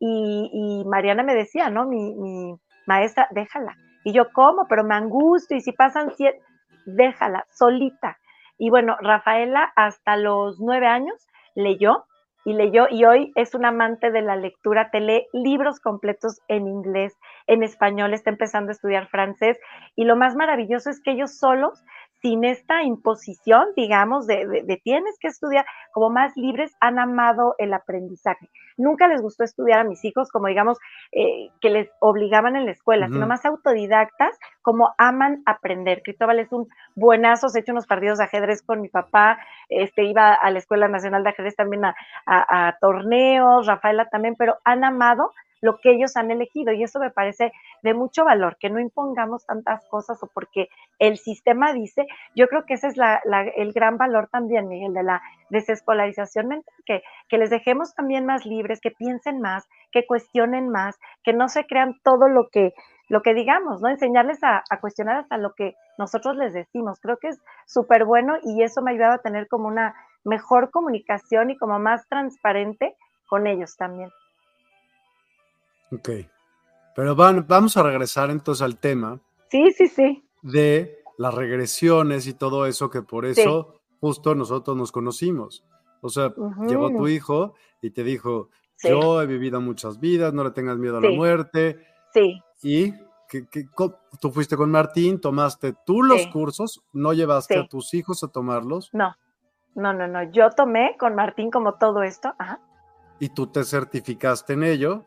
[SPEAKER 2] y, Mariana me decía, ¿no? Mi, maestra, déjala. Y yo, ¿cómo? Pero me angustio y si pasan siete, déjala, solita. Y bueno, Rafaela hasta los nueve años leyó y leyó y hoy es un amante de la lectura, te lee libros completos en inglés, en español, está empezando a estudiar francés y lo más maravilloso es que ellos solos sin esta imposición, digamos, de, tienes que estudiar, como más libres, han amado el aprendizaje. Nunca les gustó estudiar a mis hijos como, digamos, eh, que les obligaban en la escuela, sino más autodidactas, como aman aprender. Cristóbal es un buenazo, se ha hecho unos partidos de ajedrez con mi papá, este, iba a la Escuela Nacional de Ajedrez también a torneos, Rafaela también, pero han amado lo que ellos han elegido. Y eso me parece de mucho valor, que no impongamos tantas cosas o porque el sistema dice, yo creo que ese es el gran valor también, Miguel, de la desescolarización mental, que, que les dejemos también más libres, que piensen más, que cuestionen más, que no se crean todo lo que lo que digamos, ¿no? Enseñarles a, a cuestionar hasta lo que nosotros les decimos. Creo que es súper bueno y eso me ha ayudado a tener como una mejor comunicación y como más transparente con ellos también.
[SPEAKER 1] Ok. Pero van, vamos a regresar entonces al tema.
[SPEAKER 2] Sí, sí, sí.
[SPEAKER 1] De las regresiones y todo eso, que por eso justo nosotros nos conocimos. O sea, llegó tu hijo y te dijo, yo he vivido muchas vidas, no le tengas miedo a la muerte.
[SPEAKER 2] Sí.
[SPEAKER 1] Y que, tú fuiste con Martín, tomaste tú los cursos, no llevaste a tus hijos a tomarlos.
[SPEAKER 2] No, no, no, no. Yo tomé con Martín como todo esto. Ajá.
[SPEAKER 1] Y tú te certificaste en ello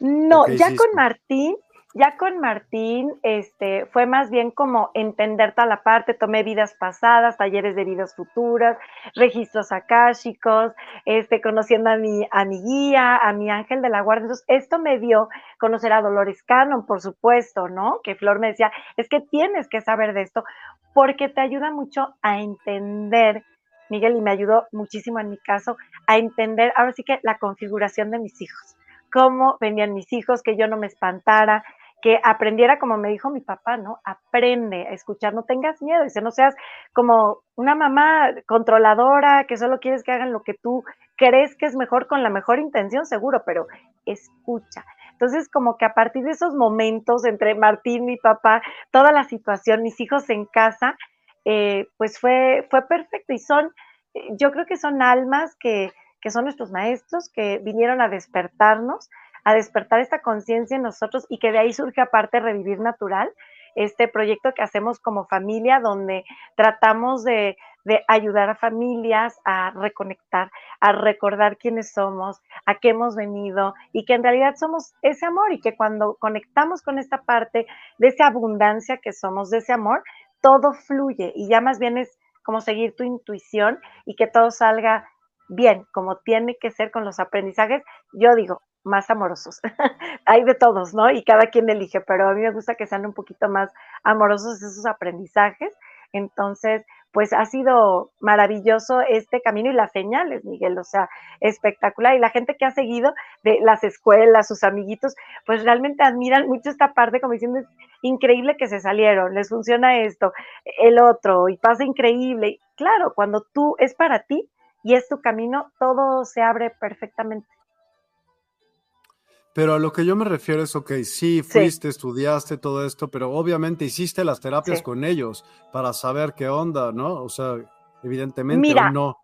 [SPEAKER 2] no, ya con Martín, Ya con Martín, este, fue más bien como entender toda la parte, tomé vidas pasadas, talleres de vidas futuras, registros akáshicos, este, conociendo a mi, a mi guía, a mi ángel de la guardia. Entonces, esto me dio conocer a Dolores Cannon, por supuesto, ¿no? Que Flor me decía, es que tienes que saber de esto, porque te ayuda mucho a entender Miguel, y me ayudó muchísimo en mi caso a entender, ahora sí que la configuración de mis hijos, cómo venían mis hijos, que yo no me espantara, que aprendiera, como me dijo mi papá, ¿no? Aprende a escuchar, no tengas miedo, dice, no seas como una mamá controladora que solo quieres que hagan lo que tú crees que es mejor con la mejor intención, seguro, pero escucha. Entonces, como que a partir de esos momentos entre Martín, mi papá, toda la situación, mis hijos en casa, eh, pues fue, fue perfecto y son, eh, yo creo que son almas que, que son nuestros maestros, que vinieron a despertarnos, a despertar esta conciencia en nosotros y que de ahí surge aparte Revivir Natural, este proyecto que hacemos como familia, donde tratamos de, de, ayudar a familias a reconectar, a recordar quiénes somos, a qué hemos venido y que en realidad somos ese amor y que cuando conectamos con esta parte de esa abundancia que somos, de ese amor, todo fluye y ya más bien es como seguir tu intuición y que todo salga bien, como tiene que ser con los aprendizajes. Yo digo, más amorosos. [laughs] Hay de todos, ¿no? Y cada quien elige, pero a mí me gusta que sean un poquito más amorosos esos aprendizajes. Entonces, pues ha sido maravilloso este camino y las señales, Miguel, o sea, espectacular. Y la gente que ha seguido de las escuelas, sus amiguitos, pues realmente admiran mucho esta parte, como diciendo, es increíble que se salieron, les funciona esto, el otro, y pasa increíble. claro, cuando tú es para ti y es tu camino, todo se abre perfectamente.
[SPEAKER 1] Pero a lo que yo me refiero es, ok, sí, fuiste, estudiaste todo esto, pero obviamente hiciste las terapias con ellos para saber qué onda, ¿no? O sea, evidentemente
[SPEAKER 2] Mira,
[SPEAKER 1] no.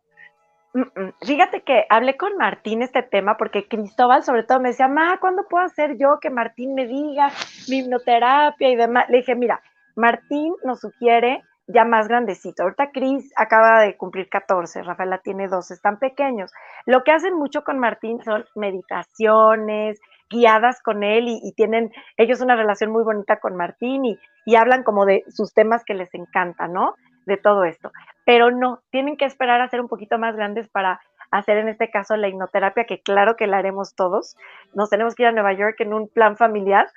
[SPEAKER 2] Mm, mm, fíjate que hablé con Martín este tema porque Cristóbal sobre todo me decía, ma, ¿cuándo puedo hacer yo que Martín me diga mi hipnoterapia y demás? Le dije, mira, Martín nos sugiere ya más grandecito. Ahorita Cris acaba de cumplir 14, Rafaela tiene 12, están pequeños. Lo que hacen mucho con Martín son meditaciones, guiadas con él y, tienen ellos una relación muy bonita con Martín y, hablan como de sus temas que les encantan, ¿no? De todo esto. Pero no, tienen que esperar a ser un poquito más grandes para hacer en este caso la hipnoterapia, que claro que la haremos todos. Nos tenemos que ir a Nueva York en un plan familiar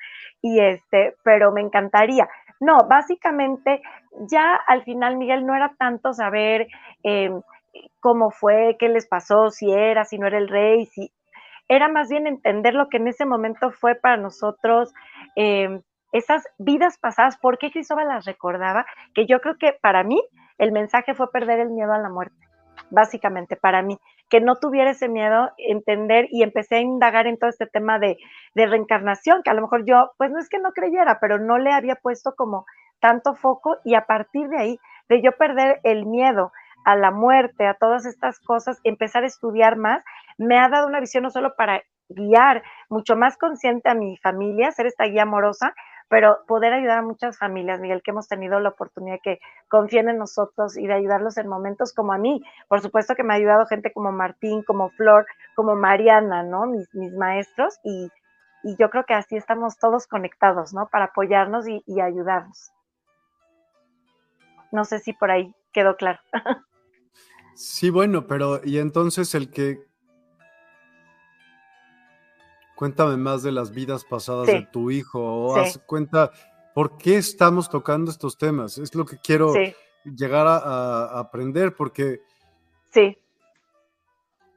[SPEAKER 2] y este, pero me encantaría. No, básicamente ya al final, Miguel, no era tanto saber eh, cómo fue, qué les pasó, si era, si no era el rey, si era más bien entender lo que en ese momento fue para nosotros em, esas vidas pasadas, por qué Cristóbal las recordaba, que yo creo que para mí el mensaje fue perder el miedo a la muerte, básicamente para mí, que no tuviera ese miedo, entender y empecé a indagar en todo este tema de, de reencarnación, que a lo mejor yo, pues no es que no creyera, pero no le había puesto como tanto foco y a partir de ahí, de yo perder el miedo a la muerte, a todas estas cosas, empezar a estudiar más, me ha dado una visión no solo para guiar mucho más consciente a mi familia, ser esta guía amorosa, pero poder ayudar a muchas familias, Miguel, que hemos tenido la oportunidad que confíen en nosotros y de ayudarlos en momentos como a mí. Por supuesto que me ha ayudado gente como Martín, como Flor, como Mariana, ¿no? Mis, mis maestros y, y yo creo que así estamos todos conectados, ¿no? Para apoyarnos y, y ayudarnos. No sé si por ahí quedó claro. [laughs]
[SPEAKER 1] Sí, bueno, pero y entonces el que Cuéntame más de las vidas pasadas de tu hijo o haz cuenta por qué estamos tocando estos temas. Es lo que quiero llegar a, aprender porque...
[SPEAKER 2] Sí.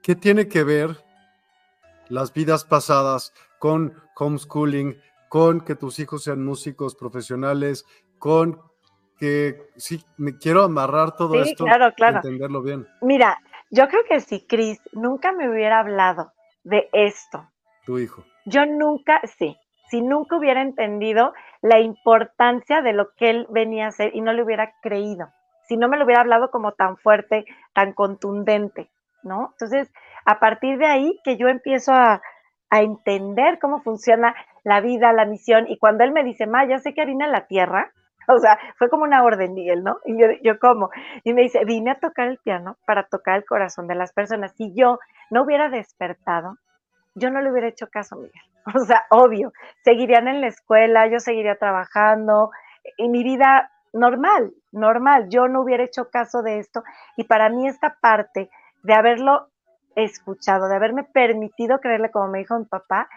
[SPEAKER 1] ¿Qué tiene que ver las vidas pasadas con homeschooling, con que tus hijos sean músicos profesionales, con que sí, me quiero amarrar todo esto
[SPEAKER 2] claro, claro.
[SPEAKER 1] entenderlo bien.
[SPEAKER 2] Mira, yo creo que si Cris nunca me hubiera hablado de esto,
[SPEAKER 1] hijo.
[SPEAKER 2] Yo nunca, sí, si nunca hubiera entendido la importancia de lo que él venía a hacer y no le hubiera creído, si no me lo hubiera hablado como tan fuerte, tan contundente, ¿no? Entonces, a partir de ahí que yo empiezo a, entender cómo funciona la vida, la misión, y cuando él me dice, ma, ya sé que harina la tierra, [laughs] o sea, fue como una orden, Miguel, ¿no? Y yo, yo como, y me dice, vine a tocar el piano para tocar el corazón de las personas. Si yo no hubiera despertado, yo no le hubiera hecho caso, Miguel. [laughs] O sea, obvio, seguirían en la escuela, yo seguiría trabajando y mi vida normal, normal. Yo no hubiera hecho caso de esto y para mí esta parte de haberlo escuchado, de haberme permitido creerle como me dijo mi papá,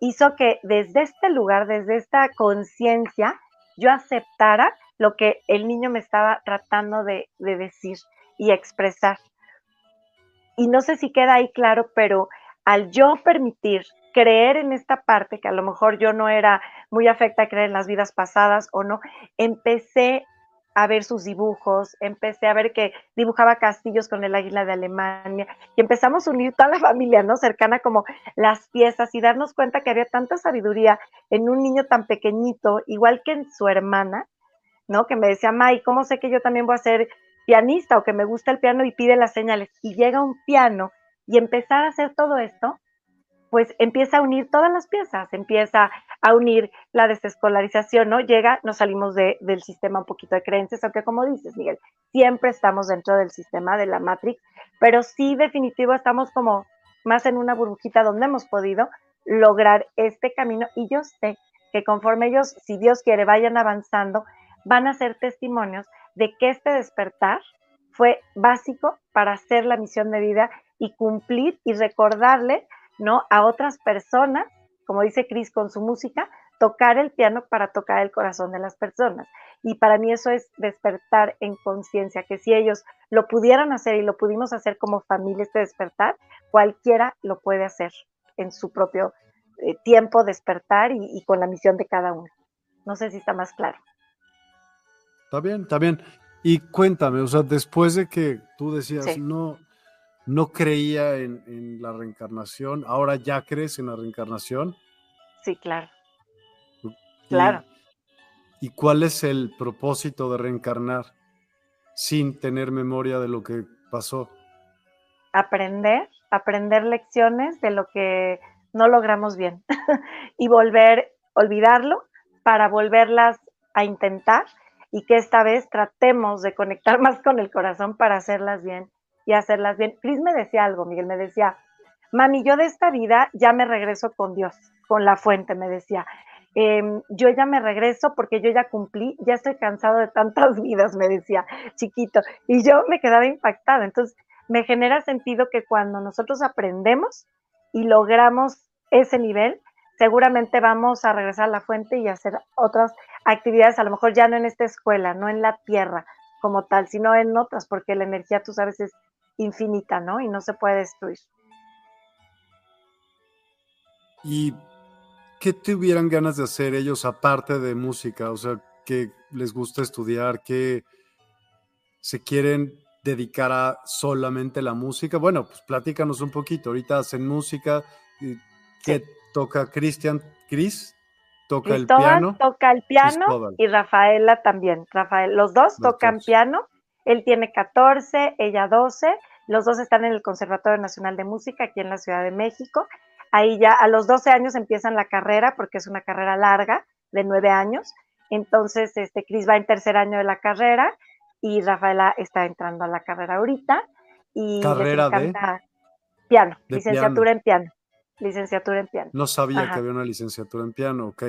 [SPEAKER 2] hizo que desde este lugar, desde esta conciencia, yo aceptara lo que el niño me estaba tratando de, de decir y expresar. Y no sé si queda ahí claro, pero al yo permitir creer en esta parte, que a lo mejor yo no era muy afecta a creer en las vidas pasadas o no, empecé a ver sus dibujos, empecé a ver que dibujaba castillos con el águila de Alemania y empezamos a unir toda la [laughs] familia, ¿no? Cercana como las piezas y darnos cuenta que había tanta sabiduría en un niño tan pequeñito, igual que en su hermana, ¿no? Que me decía, May, ¿cómo sé que yo también voy a ser pianista o que me gusta el piano y pide las señales? Y llega un piano y empezar a hacer todo esto, pues empieza a unir todas las piezas, empieza a unir la desescolarización, ¿no? Llega, nos salimos de, del sistema un poquito de creencias, aunque como dices, Miguel, siempre estamos dentro del sistema de la Matrix, pero sí definitivo estamos como más en una burbujita donde hemos podido lograr este camino y yo sé que conforme ellos, si Dios quiere, vayan avanzando, van a ser testimonios de que este despertar fue básico para hacer la misión de vida y cumplir y recordarle ¿no? a otras personas, como dice Cris con su música, tocar el piano para tocar el corazón de las personas. Y para mí eso es despertar en conciencia, que si ellos lo pudieran hacer y lo pudimos hacer como familia este despertar, cualquiera lo puede hacer en su propio eh, tiempo despertar y, con la misión de cada uno. No sé si está más claro.
[SPEAKER 1] Está bien, está bien. Y cuéntame, o sea, después de que tú decías, no, no creía en, la reencarnación, ahora ya crees en la reencarnación.
[SPEAKER 2] Sí, claro. claro.
[SPEAKER 1] ¿Y cuál es el propósito de reencarnar sin tener memoria de lo que pasó?
[SPEAKER 2] Aprender, aprender lecciones de lo que no logramos bien [laughs] y volver, olvidarlo para volverlas a intentar y que esta vez tratemos de conectar [laughs] más con el corazón para hacerlas bien y hacerlas bien. Cris me decía algo, Miguel, me decía, mami, yo de esta vida ya me regreso con Dios, con la fuente, me decía. Em, yo ya me regreso porque yo ya cumplí, ya estoy cansado de tantas [laughs] vidas, me decía, chiquito. Y yo me quedaba impactada. Entonces, me genera sentido que cuando nosotros aprendemos y logramos ese nivel, seguramente vamos a regresar a la fuente y hacer otras actividades, a lo mejor ya no en esta escuela, no en la tierra como tal, sino en otras, porque la energía, tú sabes, es infinita, ¿no? Y no se puede destruir.
[SPEAKER 1] ¿Y qué tuvieran ganas de hacer ellos aparte de música? O sea, ¿qué les gusta estudiar? ¿Qué se quieren dedicar a solamente la música? Bueno, pues platícanos un poquito. Ahorita hacen música. ¿Qué toca Cristian? ¿Cris? Toca el piano.
[SPEAKER 2] Toca el piano y Rafaela también. Rafael, los dos tocan piano. Él tiene 14, ella 12 los dos están en el Conservatorio Nacional de Música aquí en la Ciudad de México. Ahí ya a los 12 años empiezan la carrera porque es una carrera larga de nueve años. Entonces, este, Cris va en tercer año de la carrera y Rafaela está entrando a la carrera ahorita. Y
[SPEAKER 1] ¿Carrera de?
[SPEAKER 2] Piano, licenciatura en piano. Licenciatura en piano.
[SPEAKER 1] No sabía que había una licenciatura en piano, ok.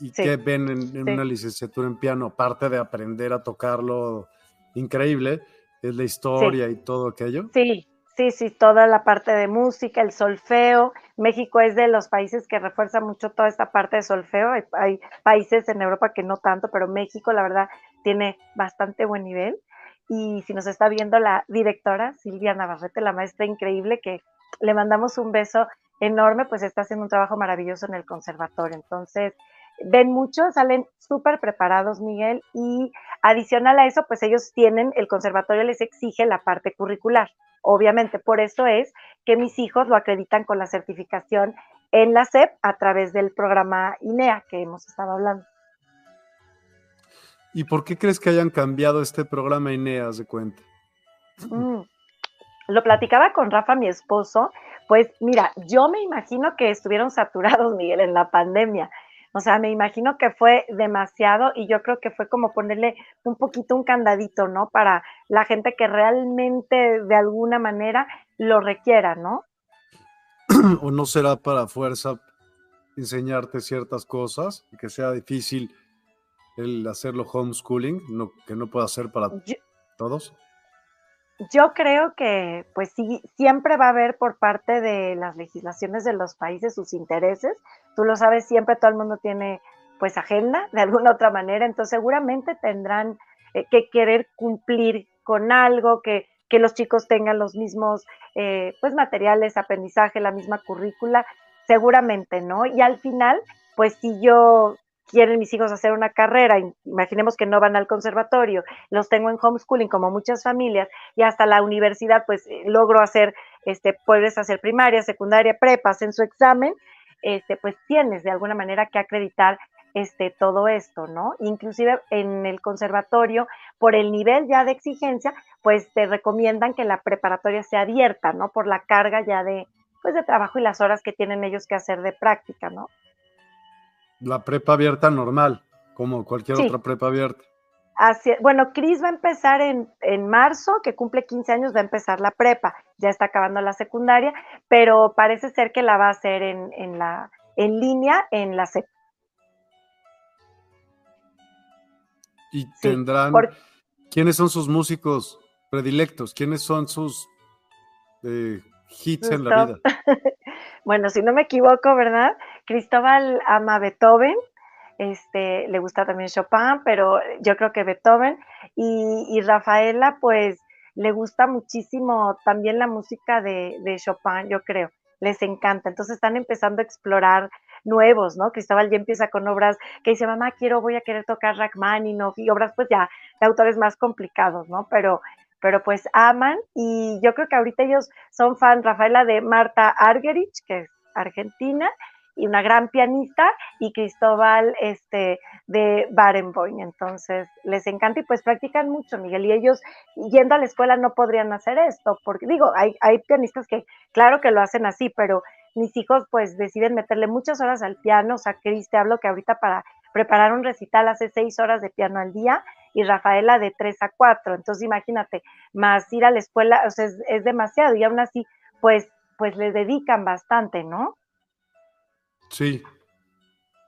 [SPEAKER 1] ¿Y qué ven en, una licenciatura en piano? Aparte de aprender a tocarlo increíble, es la historia y todo aquello.
[SPEAKER 2] Sí, sí, sí, toda la parte de música, el solfeo. México es de los países que refuerza mucho toda esta parte de solfeo. Hay, países en Europa que no tanto, pero México, la verdad, tiene bastante buen nivel. Y si nos está viendo la directora Silvia Navarrete, la maestra increíble, que le mandamos un beso enorme, pues está haciendo un trabajo maravilloso en el conservatorio. Entonces, ven mucho, salen súper preparados, Miguel, y adicional a eso, pues ellos tienen, el conservatorio les exige la parte curricular, obviamente, por eso es que mis hijos lo acreditan con la certificación en la SEP a través del programa INEA que hemos estado hablando.
[SPEAKER 1] ¿Y por qué crees que hayan cambiado este programa INEA, de cuenta?
[SPEAKER 2] Mm, lo platicaba con Rafa, mi esposo, pues mira, yo me imagino que estuvieron saturados, Miguel, en la pandemia. O sea, me imagino que fue demasiado y yo creo que fue como ponerle un poquito un candadito, ¿no? Para la gente que realmente de alguna manera lo requiera, ¿no? [clears throat]
[SPEAKER 1] o no será para fuerza enseñarte ciertas cosas y que sea difícil el hacerlo homeschooling, no, que no pueda ser para todos?
[SPEAKER 2] Yo creo que, pues sí, siempre va a haber por parte de las legislaciones de los países sus intereses. Tú lo sabes, siempre todo el mundo tiene, pues, agenda de alguna otra manera. Entonces, seguramente tendrán eh, que querer cumplir con algo, que, que los chicos tengan los mismos, eh, pues, materiales, aprendizaje, la misma currícula. Seguramente, ¿no? Y al final, pues, si yo quieren mis hijos hacer una carrera, imaginemos que no van al conservatorio, los tengo en homeschooling como muchas familias y hasta la universidad pues eh, logro hacer, este, puedes hacer primaria, secundaria, prepas en su examen, este, pues tienes de alguna manera que acreditar este, todo esto, ¿no? Inclusive en el conservatorio, por el nivel ya de exigencia, pues te recomiendan que la preparatoria sea abierta, ¿no? Por la carga ya de, pues de trabajo y las horas que tienen ellos que hacer de práctica, ¿no?
[SPEAKER 1] La prepa abierta normal, como cualquier otra prepa abierta.
[SPEAKER 2] Así, bueno, Cris va a empezar en, en, marzo, que cumple 15 años, va a empezar la prepa, ya está acabando la secundaria, pero parece ser que la va a hacer en, en la, en línea en la SEP.
[SPEAKER 1] Y tendrán, ¿quiénes son sus músicos predilectos? ¿Quiénes son sus eh, hits en la vida? [laughs]
[SPEAKER 2] bueno, si no me equivoco, ¿verdad? Cristóbal ama Beethoven, este, le gusta también Chopin, pero yo creo que Beethoven. Y, Rafaela, pues, le gusta muchísimo también la música de, Chopin, yo creo. Les encanta. Entonces están empezando a explorar nuevos, ¿no? Cristóbal ya empieza con obras que dice, mamá, quiero, voy a querer tocar Rachmaninoff y obras pues ya de autores más complicados, ¿no? Pero, pero pues aman y yo creo que ahorita ellos son fan, Rafaela, de Marta Argerich, que es argentina, y una gran pianista, y Cristóbal este, de Barenboim. Entonces, les encanta y pues practican mucho, Miguel. Y ellos, yendo a la escuela, no podrían hacer esto, porque digo, hay, hay pianistas que, claro que lo hacen así, pero mis hijos pues deciden meterle muchas horas al piano. O sea, Cris, te hablo que ahorita para preparar un recital hace seis horas de piano al día y Rafaela de tres a cuatro. Entonces, imagínate, más ir a la escuela, o sea, es, es demasiado y aún así, pues, pues les dedican bastante, ¿no?
[SPEAKER 1] Sí.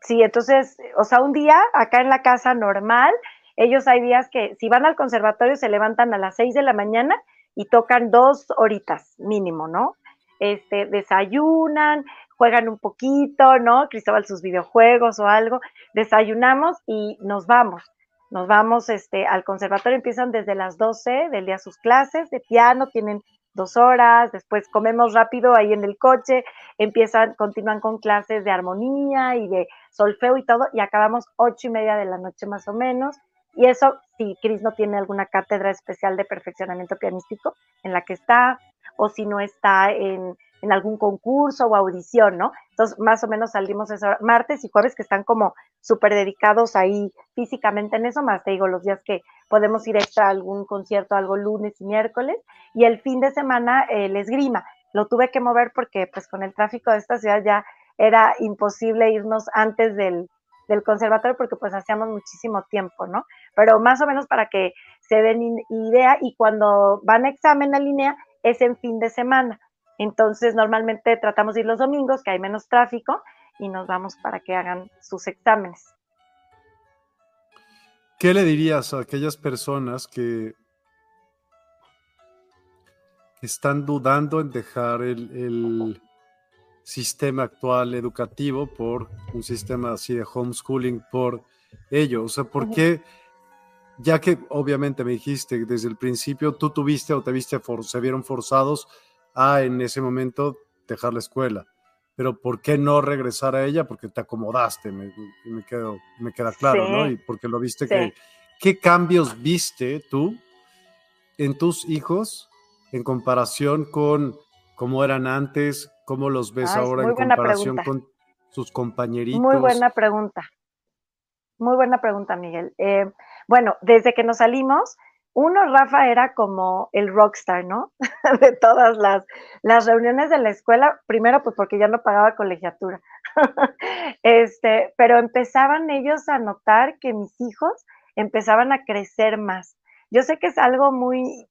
[SPEAKER 2] Sí, entonces, o sea, un día acá en la casa normal, ellos hay días que si van al conservatorio se levantan a las seis de la mañana y tocan dos horitas mínimo, ¿no? Este, desayunan, juegan un poquito, ¿no? Cristóbal sus videojuegos o algo, desayunamos y nos vamos. Nos vamos este, al conservatorio, empiezan desde las 12 del día sus clases de piano, tienen dos horas, después comemos rápido ahí en el coche, empiezan, continúan con clases de armonía y de solfeo y todo, y acabamos ocho y media de la noche más o menos. Y eso, si Cris no tiene alguna cátedra especial de perfeccionamiento pianístico en la que está, o si no está en, en algún concurso o audición, ¿no? Entonces, más o menos salimos eso, martes y jueves que están como súper dedicados ahí físicamente en eso, más te digo, los días que podemos ir extra a algún concierto, algo lunes y miércoles, y el fin de semana el esgrima. Lo tuve que mover porque pues con el tráfico de esta ciudad ya era imposible irnos antes del, del conservatorio porque pues hacíamos muchísimo tiempo, ¿no? Pero más o menos para que se den idea y cuando van a examen en línea es en fin de semana. Entonces, normalmente tratamos de ir los domingos, que hay menos tráfico, y nos vamos para que hagan sus exámenes.
[SPEAKER 1] ¿Qué le dirías a aquellas personas que están dudando en dejar el, sistema actual educativo por un sistema así de homeschooling por ello? O sea, ¿por qué? Ya que obviamente me dijiste desde el principio, tú tuviste o te viste, se vieron forzados a en ese momento dejar la escuela. Pero ¿por qué no regresar a ella? Porque te acomodaste, me, me, quedo, me queda claro, ¿no? Y porque lo viste que... ¿Qué cambios viste tú en tus hijos en comparación con cómo eran antes, cómo los ves ahora en comparación con sus compañeritos?
[SPEAKER 2] Muy buena pregunta. Muy buena pregunta, Miguel. Eh, bueno, desde que nos salimos, uno, Rafa era como el rockstar, ¿no? [laughs] de todas las, las reuniones de la escuela, primero pues porque ya no pagaba colegiatura, [laughs] este, pero empezaban ellos a notar que mis hijos empezaban a crecer más. Yo sé que es algo muy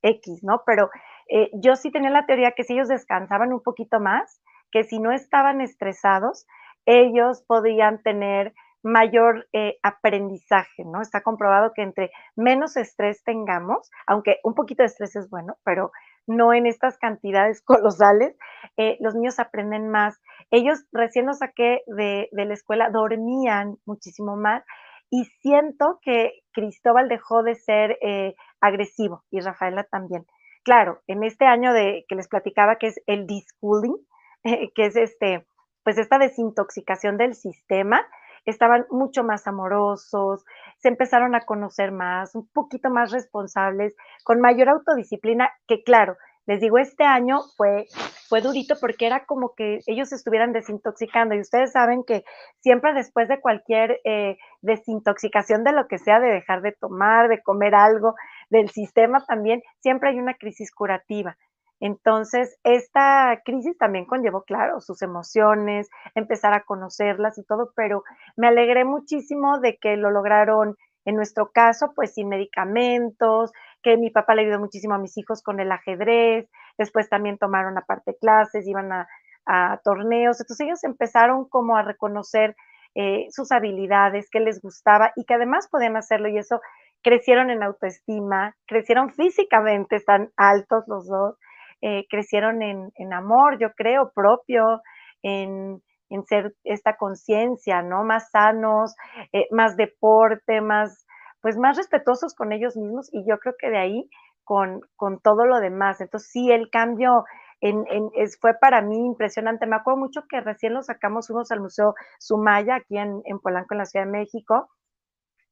[SPEAKER 2] X, ¿no? Pero eh, yo sí tenía la teoría que si ellos descansaban un poquito más, que si no estaban estresados, ellos podían tener mayor eh, aprendizaje, ¿no? Está comprobado que entre menos estrés tengamos, aunque un poquito de estrés es bueno, pero no en estas cantidades [laughs] colosales, eh, los niños aprenden más. Ellos recién los saqué de, la escuela, dormían muchísimo más y siento que Cristóbal dejó de ser eh, agresivo y Rafaela también. Claro, en este año de que les platicaba que es el deschooling, [laughs] que es este, pues esta desintoxicación del sistema, estaban mucho más amorosos, se empezaron a conocer más, un poquito más responsables, con mayor autodisciplina, que claro, les digo, este año fue, fue durito porque era como que ellos estuvieran desintoxicando y ustedes saben que siempre después de cualquier eh, desintoxicación de lo que sea, de dejar de tomar, de comer algo, del sistema también, siempre hay una crisis curativa. Entonces, esta crisis también conllevó, claro, sus emociones, empezar a conocerlas y todo, pero me alegré muchísimo de que lo lograron, en nuestro caso, pues sin medicamentos, que mi papá le ayudó muchísimo a mis hijos con el ajedrez, después también tomaron aparte clases, iban a, torneos, entonces ellos empezaron como a reconocer eh, sus habilidades, qué les gustaba y que además podían hacerlo y eso crecieron en autoestima, crecieron físicamente, están altos los dos, eh, crecieron en, amor, yo creo, propio, en, ser esta conciencia, ¿no? Más sanos, eh, más deporte, más, pues más respetuosos con ellos mismos y yo creo que de ahí con, con todo lo demás. Entonces sí, el cambio en, fue para mí impresionante. Me acuerdo mucho que recién lo sacamos, fuimos al Museo Sumaya aquí en, en Polanco, en la Ciudad de México,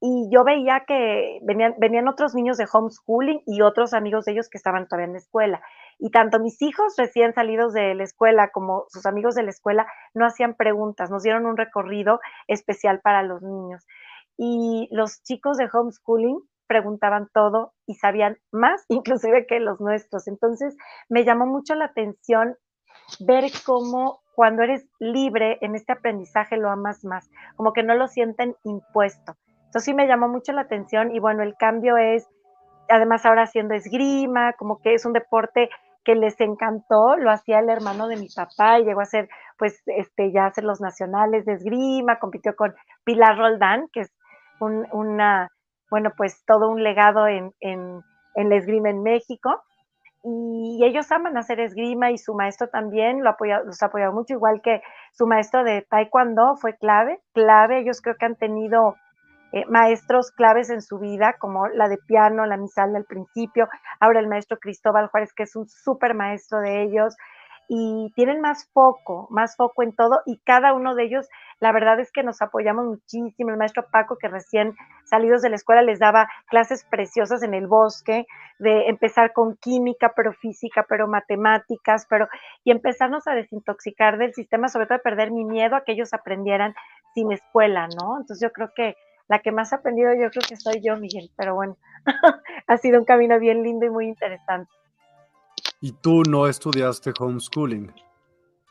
[SPEAKER 2] y yo veía que venían, venían otros niños de homeschooling y otros amigos de ellos que estaban todavía en la escuela. Y tanto mis hijos recién salidos de la escuela como sus amigos de la escuela no hacían preguntas, nos dieron un recorrido especial para los niños. Y los chicos de homeschooling preguntaban todo y sabían más [laughs] inclusive que los nuestros. Entonces me llamó mucho la atención ver cómo cuando eres libre en este aprendizaje lo amas más, como que no lo sienten impuesto. Entonces sí me llamó mucho la atención y bueno, el cambio es, además ahora haciendo esgrima, como que es un deporte que les encantó, lo hacía el hermano de mi papá y llegó a ser, pues, este, ya hacer los nacionales de esgrima, compitió con Pilar Roldán, que es un, una, bueno, pues todo un legado en, en, en la esgrima en México. Y ellos aman hacer esgrima y su maestro también lo apoya, los ha apoyado mucho, igual que su maestro de taekwondo fue clave, clave, ellos creo que han tenido eh, maestros claves en su vida, como la de piano, la misal del principio, ahora el maestro Cristóbal Juárez, que es un súper maestro de ellos, y tienen más foco, más foco en todo, y cada uno de ellos, la verdad es que nos apoyamos muchísimo. El maestro Paco, que recién salidos de la escuela les daba clases preciosas en el bosque, de empezar con química, pero física, pero matemáticas, pero, y empezarnos a desintoxicar del sistema, sobre todo de perder mi miedo a que ellos aprendieran sin escuela, ¿no? Entonces yo creo que la que más ha aprendido yo creo que soy yo, Miguel, pero bueno, [laughs] ha sido un camino bien lindo y muy interesante.
[SPEAKER 1] ¿Y tú no estudiaste homeschooling?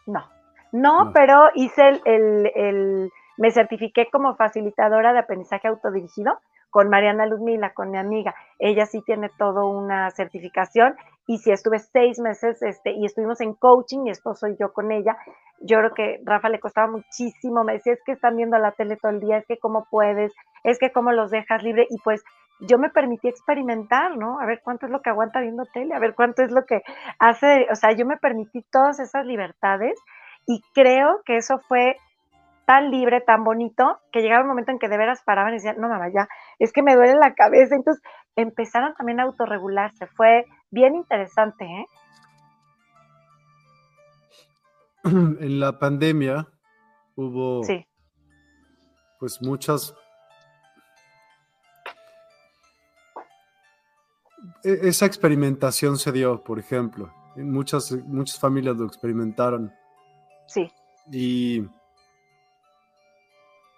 [SPEAKER 2] No, no, pero hice el, el, me certifiqué como facilitadora de aprendizaje autodirigido con Mariana Luzmila, con mi amiga. Ella sí tiene todo una certificación y sí estuve seis meses este, y estuvimos en coaching, mi esposo y yo con ella. Yo creo que Rafa le costaba muchísimo, me decía, es que están viendo la tele todo el día, es que cómo puedes, es que cómo los dejas libre y pues yo me permití experimentar, ¿no? A ver cuánto es lo que aguanta viendo tele, a ver cuánto es lo que hace, o sea, yo me permití todas esas libertades y creo que eso fue tan libre, tan bonito, que llegaba un momento en que de veras paraban y decían, no, mamá, ya, es que me duele la cabeza. Entonces empezaron también a autorregularse. Fue bien interesante, ¿eh? [clears throat]
[SPEAKER 1] En la pandemia hubo pues muchas e, esa experimentación se dio, por ejemplo. Muchas, muchas familias lo experimentaron.
[SPEAKER 2] Sí.
[SPEAKER 1] Y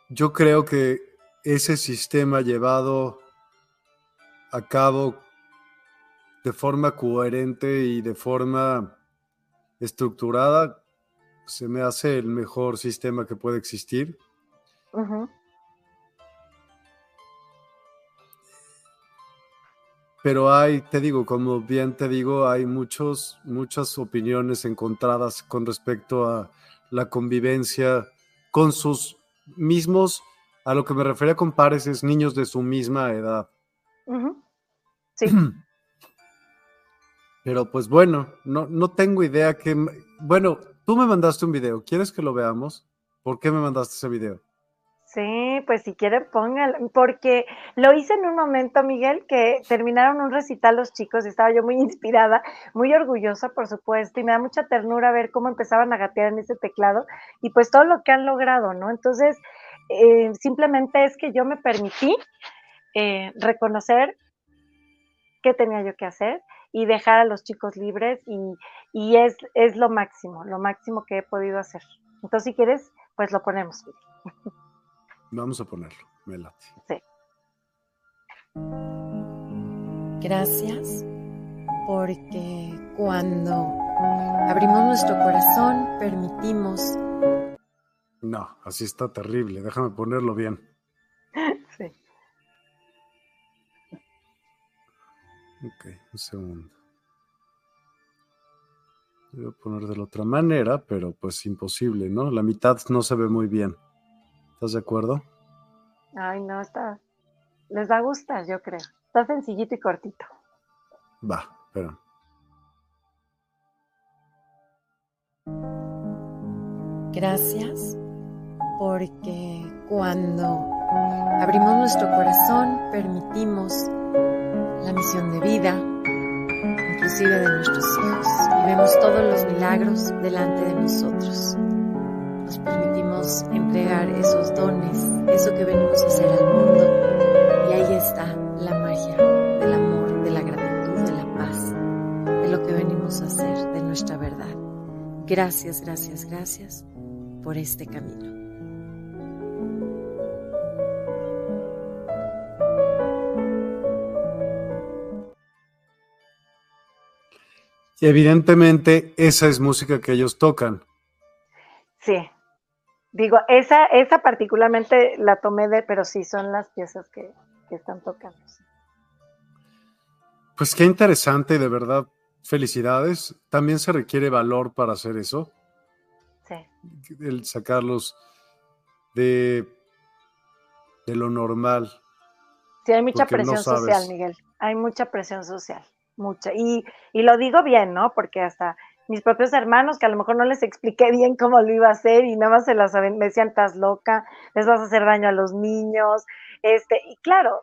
[SPEAKER 1] yo creo que ese sistema llevado a cabo de forma coherente y de forma estructurada se me hace el mejor sistema que puede existir. pero hay, te digo, como bien te digo, hay muchos, muchas opiniones encontradas con respecto a la convivencia con sus mismos, a lo que me refería con pares, es niños de su misma edad.
[SPEAKER 2] Sí. [clears throat]
[SPEAKER 1] Pero pues bueno, no, no tengo idea que... Bueno, tú me mandaste un video, ¿quieres que lo veamos? ¿Por qué me mandaste ese video?
[SPEAKER 2] Sí, pues si quiere póngalo, porque lo hice en un momento, Miguel, que terminaron un recital los chicos y estaba yo muy [laughs] inspirada, muy orgullosa, por supuesto, y me da mucha ternura ver cómo empezaban a gatear en ese teclado y pues todo lo que han logrado, ¿no? Entonces, eh, simplemente es que yo me permití eh, reconocer qué tenía yo que hacer y dejar a los chicos libres y, y es, es lo máximo, lo máximo que he podido hacer. Entonces, si quieres, pues lo ponemos. [laughs]
[SPEAKER 1] Vamos a ponerlo, me late.
[SPEAKER 2] Sí.
[SPEAKER 3] Gracias porque cuando abrimos nuestro corazón permitimos...
[SPEAKER 1] No, así está terrible, déjame ponerlo bien.
[SPEAKER 2] Sí.
[SPEAKER 1] Ok, un segundo. Voy a poner de la otra manera, pero pues imposible, ¿no? La mitad no se ve muy bien. ¿Estás de acuerdo?
[SPEAKER 2] Ay, no, está. Les va a gustar, yo creo. Está sencillito y cortito.
[SPEAKER 1] Va, pero.
[SPEAKER 3] Gracias porque cuando abrimos nuestro corazón permitimos la misión de vida, inclusive de nuestros hijos, y vemos todos los milagros delante de nosotros nos permitimos entregar esos dones, eso que venimos a hacer al mundo. Y ahí está la magia del amor, de la gratitud, de la paz, de lo que venimos a hacer, de nuestra verdad. Gracias, gracias, gracias por este camino.
[SPEAKER 1] Y evidentemente esa es música que ellos tocan.
[SPEAKER 2] Sí, Digo, esa, esa particularmente la tomé de, pero sí son las piezas que, están tocando.
[SPEAKER 1] Pues qué interesante, de verdad. Felicidades. También se requiere valor para hacer eso.
[SPEAKER 2] Sí.
[SPEAKER 1] El sacarlos de, de lo normal.
[SPEAKER 2] Sí, hay mucha presión social, Miguel. Hay mucha presión social, mucha. Y, y lo digo bien, ¿no? Porque hasta mis propios hermanos, que a lo mejor no les expliqué bien cómo lo iba a hacer y nada más se las me decían, estás loca, les vas a hacer daño a los niños, este, y claro,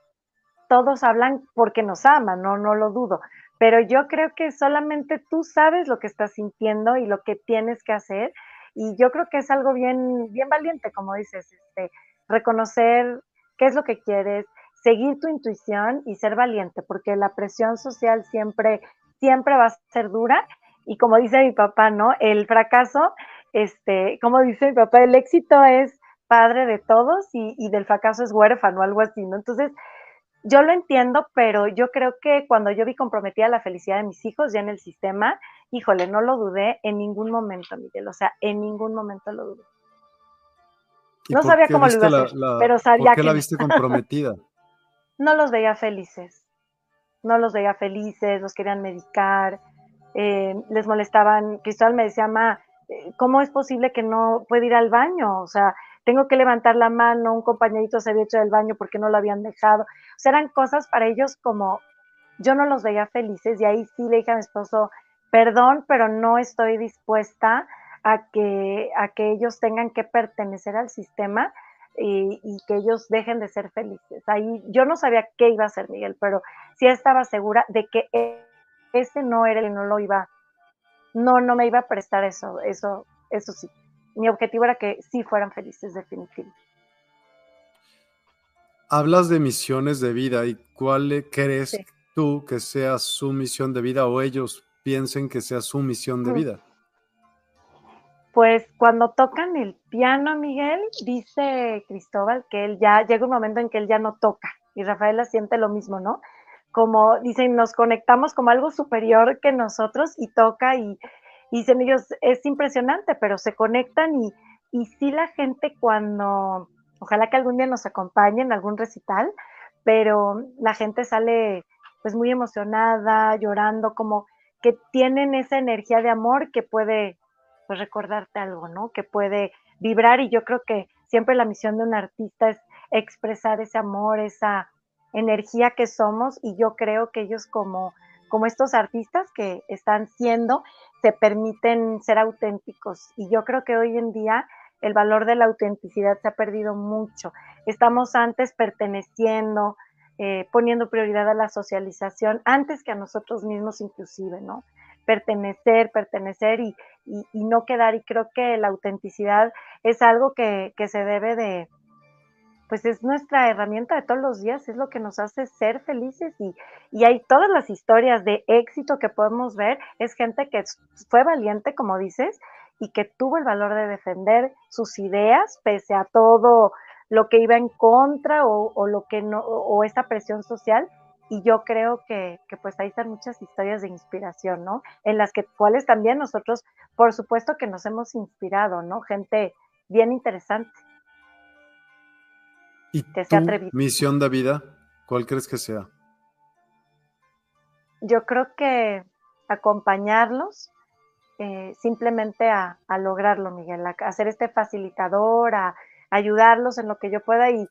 [SPEAKER 2] todos hablan porque nos aman, no, no lo dudo, pero yo creo que solamente tú sabes lo que estás sintiendo y lo que tienes que hacer, y yo creo que es algo bien, bien valiente, como dices, este, reconocer qué es lo que quieres, seguir tu intuición y ser valiente, porque la presión social siempre, siempre va a ser dura y como dice mi papá, ¿no? El fracaso, este, como dice mi papá, el éxito es padre de todos y, del fracaso es huérfano, algo así, ¿no? Entonces, yo lo entiendo, pero yo creo que cuando yo vi comprometida la felicidad de mis hijos ya en el sistema, híjole, no lo dudé en ningún momento, Miguel, o sea, en ningún momento lo dudé. No sabía cómo lo iba a hacer, pero sabía
[SPEAKER 1] ¿por qué la viste comprometida? [laughs]
[SPEAKER 2] no los veía felices, no los veía felices, los querían medicar, eh, les molestaban, Cristóbal me decía, ma, eh, ¿cómo es posible que no pueda ir al baño? O sea, tengo que levantar la mano, un compañerito se había hecho del baño porque no lo habían dejado. O sea, eran cosas para ellos como yo no los veía felices y ahí sí le dije a mi esposo, perdón, pero no estoy dispuesta a que, a que ellos tengan que pertenecer al sistema y, y, que ellos dejen de ser felices. Ahí yo no sabía qué iba a hacer Miguel, pero sí estaba segura de que ese no era el no lo iba, no, no me iba a prestar eso, eso, eso sí. Mi objetivo era que sí fueran felices, definitivamente.
[SPEAKER 1] Hablas de misiones de vida y cuál crees tú que sea su misión de vida o ellos piensen que sea su misión de mm. vida.
[SPEAKER 2] Pues cuando tocan el piano, Miguel, dice Cristóbal que él ya llega un momento en que él ya no toca y Rafaela siente lo mismo, ¿no? Como dicen, nos conectamos como algo superior que nosotros y toca y, dicen ellos, es impresionante, pero se conectan y, y sí la gente cuando, ojalá que algún día nos acompañen en algún recital, pero la gente sale pues muy emocionada, llorando, como que tienen esa energía de amor que puede pues recordarte algo, ¿no? Que puede vibrar y yo creo que siempre la misión de un artista es expresar ese amor, esa energía que somos y yo creo que ellos como, como estos artistas que están siendo, se permiten ser auténticos y yo creo que hoy en día el valor de la autenticidad se ha perdido mucho. Estamos antes perteneciendo, eh, poniendo prioridad a la socialización antes que a nosotros mismos inclusive, ¿no? Pertenecer, pertenecer y, y, no quedar. Y creo que la autenticidad es algo que, que se debe de, pues es nuestra herramienta de todos los días, es lo que nos hace ser felices y, y, hay todas las historias de éxito que podemos ver, es gente que fue valiente, como dices, y que tuvo el valor de defender sus ideas pese a todo lo que iba en contra o, lo que no, o esta presión social. Y yo creo que, que, pues ahí están muchas historias de inspiración, ¿no? En las que, cuales también nosotros, por supuesto que nos hemos inspirado, ¿no? Gente bien interesante.
[SPEAKER 1] ¿Y tu misión de vida? ¿Cuál crees que sea?
[SPEAKER 2] Yo creo que acompañarlos eh, simplemente a, lograrlo, Miguel, a, hacer este facilitador, a, ayudarlos en lo que yo pueda y,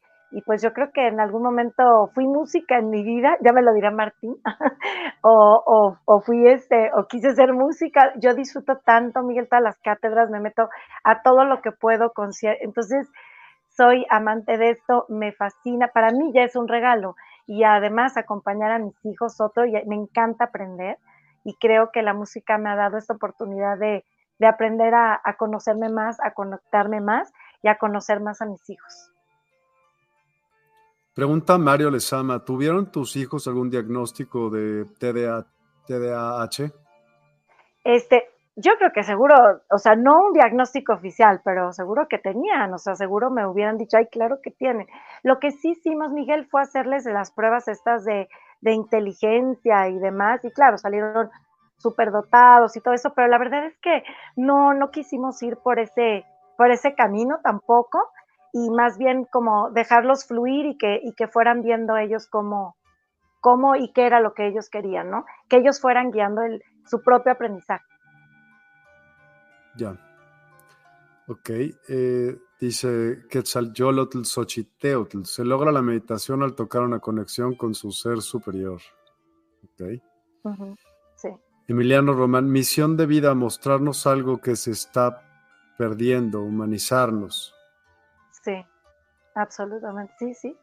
[SPEAKER 2] pues yo creo que en algún momento fui música en mi vida, ya me lo dirá Martín, [laughs] o, o, fui este, o quise ser música, yo disfruto tanto, Miguel, todas las cátedras, me meto a todo lo que puedo, entonces soy amante de esto, me fascina, para mí ya es un regalo y además acompañar a mis hijos otro, y me encanta aprender, y creo que la música me ha dado esta oportunidad de, aprender a, conocerme más, a conectarme más y a conocer más a mis hijos.
[SPEAKER 1] Pregunta Mario Lezama, ¿tuvieron tus hijos algún diagnóstico de TDA, TDAH?
[SPEAKER 2] Este, yo creo que seguro, o sea, no un diagnóstico oficial, pero seguro que tenían, o sea, seguro me hubieran dicho, ay, claro que tienen. Lo que sí hicimos, Miguel, fue hacerles las pruebas estas de de inteligencia y demás, y claro, salieron súper dotados y todo eso, pero la verdad es que no, no quisimos ir por ese, por ese camino tampoco, y más bien como dejarlos fluir y que, y que fueran viendo ellos cómo, cómo y qué era lo que ellos querían, ¿no? Que ellos fueran guiando el, su propio aprendizaje.
[SPEAKER 1] Ya. Ok. Eh, Dice Quetzalcóatl Xochiteotl, se logra la meditación al tocar una conexión con su ser superior. Okay. sí. Emiliano Román, misión de vida, mostrarnos algo que se está perdiendo, humanizarnos.
[SPEAKER 2] Sí, absolutamente, sí, sí.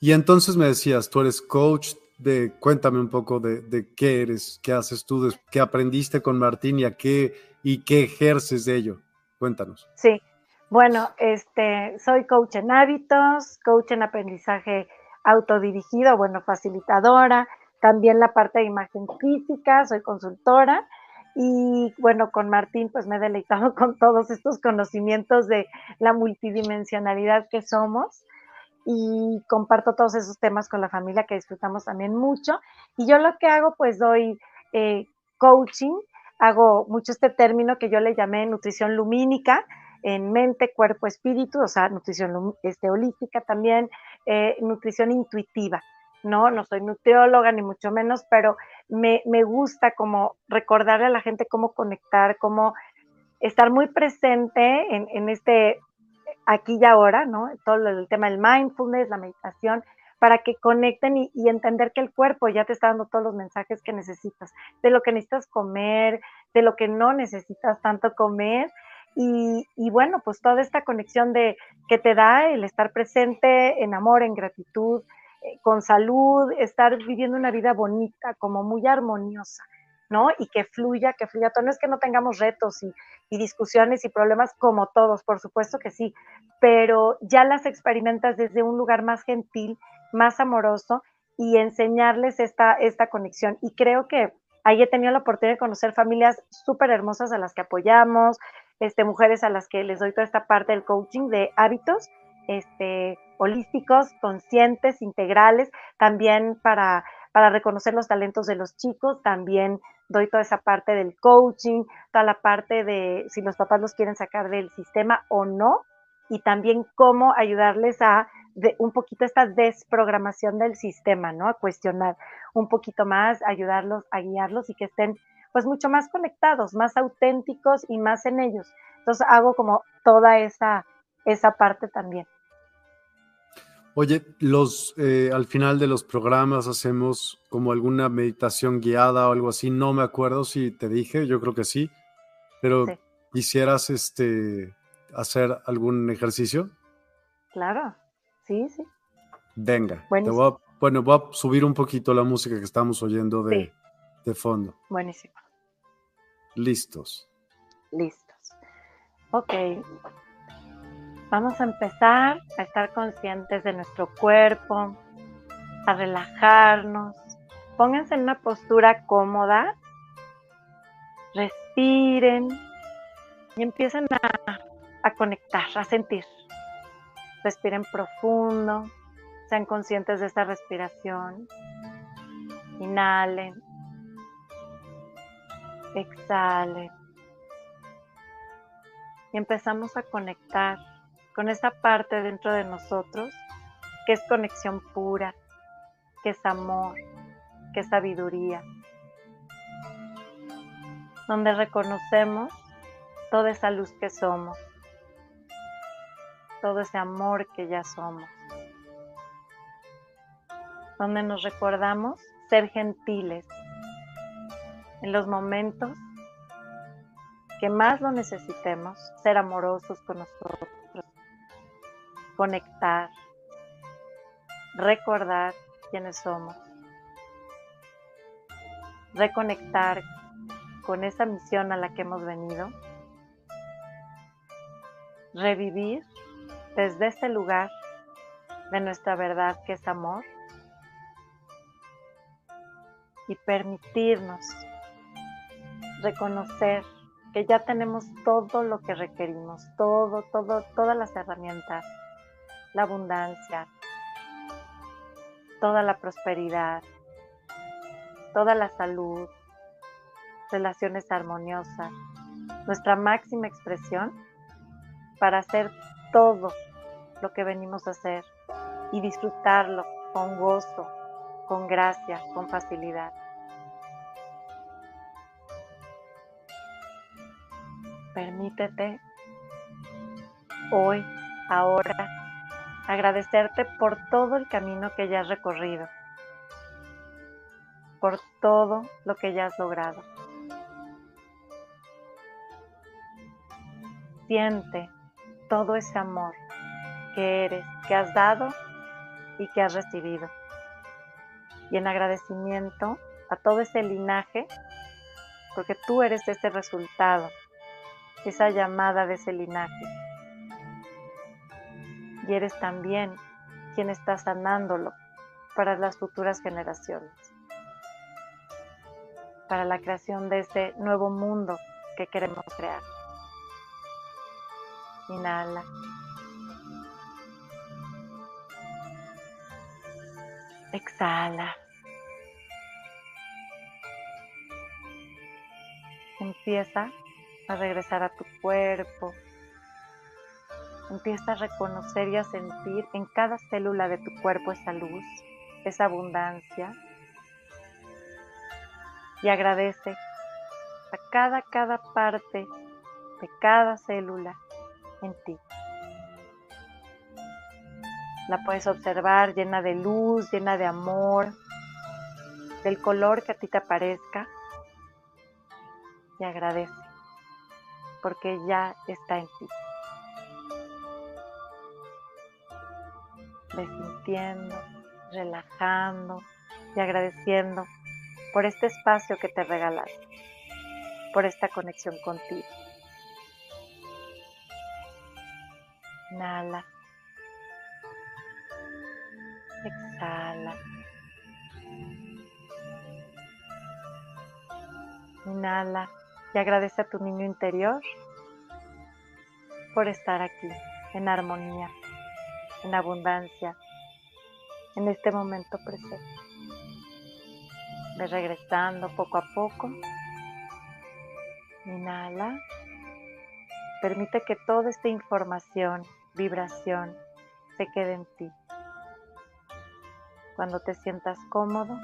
[SPEAKER 1] Y entonces me decías, tú eres coach de, cuéntame un poco de, qué eres, qué haces tú, qué aprendiste con Martín y, a qué, y qué ejerces de ello. Cuéntanos.
[SPEAKER 2] Sí, bueno, este, soy coach en hábitos, coach en aprendizaje autodirigido, bueno, facilitadora, también la parte de imagen física, soy consultora y bueno, con Martín pues me he deleitado [laughs] con todos estos conocimientos de la multidimensionalidad que somos y comparto todos esos temas con la familia que disfrutamos también mucho. Y yo lo que hago pues doy eh, coaching hago mucho este término que yo le llamé nutrición lumínica en mente, cuerpo, espíritu, o sea, nutrición este, holística también, eh, nutrición intuitiva. No, no soy nutrióloga ni mucho menos, pero me, gusta como recordarle a la gente cómo conectar, cómo estar muy presente en, en este aquí y ahora, ¿no? Todo el tema del mindfulness, la meditación, para que conecten y, entender que el cuerpo ya te está dando todos los mensajes que necesitas, de lo que necesitas comer, de lo que no necesitas tanto comer. Y, bueno, pues toda esta conexión de que te da el estar presente en amor, en gratitud, eh, con salud, estar viviendo una vida bonita, como muy armoniosa, ¿no? Y que fluya, que fluya todo. No es que no tengamos retos y, y discusiones y problemas como todos, por supuesto que sí, pero ya las experimentas desde un lugar más gentil, más amoroso y enseñarles esta, esta conexión. Y creo que ahí he tenido la oportunidad de conocer familias súper hermosas a las que apoyamos, este, mujeres a las que les doy toda esta parte del coaching de hábitos este, holísticos, conscientes, integrales, también para, para reconocer los talentos de los chicos, también doy toda esa parte del coaching, toda la parte de si los papás los quieren sacar del sistema o no, y también cómo ayudarles a de, un poquito esta desprogramación del sistema, ¿no? A cuestionar un poquito más, ayudarlos, a guiarlos y que estén pues mucho más conectados, más auténticos y más en ellos. Entonces hago como toda esa, esa parte también.
[SPEAKER 1] Oye, los eh, al final de los programas hacemos como alguna meditación guiada o algo así. No me acuerdo si te dije, yo creo que sí, pero quisieras este hacer algún ejercicio.
[SPEAKER 2] Claro, sí, sí.
[SPEAKER 1] Venga, bueno, voy a subir un poquito la música que estamos oyendo de, de fondo.
[SPEAKER 2] Buenísimo.
[SPEAKER 1] Listos.
[SPEAKER 2] Listos. Ok, Vamos a empezar a estar conscientes de nuestro cuerpo, a relajarnos. Pónganse en una postura cómoda, respiren y empiecen a, conectar, a sentir. Respiren profundo, sean conscientes de esta respiración. Inhalen, exhalen y empezamos a conectar con esa parte dentro de nosotros que es conexión pura, que es amor, que es sabiduría, donde reconocemos toda esa luz que somos, todo ese amor que ya somos, donde nos recordamos ser gentiles en los momentos que más lo necesitemos, ser amorosos con nosotros conectar, recordar quiénes somos, reconectar con esa misión a la que hemos venido, revivir desde ese lugar de nuestra verdad que es amor y permitirnos reconocer que ya tenemos todo lo que requerimos, todo, todo, todas las herramientas la abundancia, toda la prosperidad, toda la salud, relaciones armoniosas, nuestra máxima expresión para hacer todo lo que venimos a hacer y disfrutarlo con gozo, con gracia, con facilidad. Permítete hoy, ahora, agradecerte por todo el camino que ya has recorrido, por todo lo que ya has logrado. Siente todo ese amor que eres, que has dado y que has recibido. Y en agradecimiento a todo ese linaje, porque tú eres ese resultado, esa llamada de ese linaje y eres también quien está sanándolo para las futuras generaciones, para la creación de ese nuevo mundo que queremos crear. Inhala. Exhala. Empieza a regresar a tu cuerpo, Empieza a reconocer y a sentir en cada célula de tu cuerpo esa luz, esa abundancia. Y agradece a cada, cada parte de cada célula en ti. La puedes observar llena de luz, llena de amor, del color que a ti te parezca. Y agradece, porque ya está en ti. Sintiendo, relajando y agradeciendo por este espacio que te regalaste, por esta conexión contigo. Inhala. Exhala. Inhala y agradece a tu niño interior por estar aquí en armonía en abundancia en este momento presente. Ve regresando poco a poco. Inhala. Permite que toda esta información, vibración, se quede en ti. Cuando te sientas cómodo,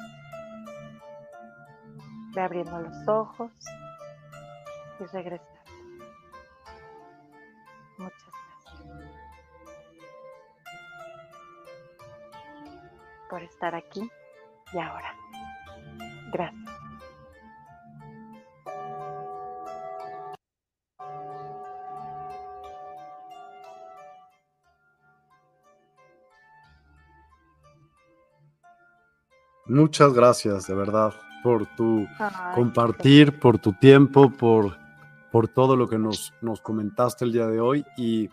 [SPEAKER 2] ve abriendo los ojos y regresa. Estar aquí y ahora. Gracias.
[SPEAKER 1] Muchas gracias, de verdad, por tu compartir, por tu tiempo, por, por todo lo que nos, nos comentaste el día de hoy y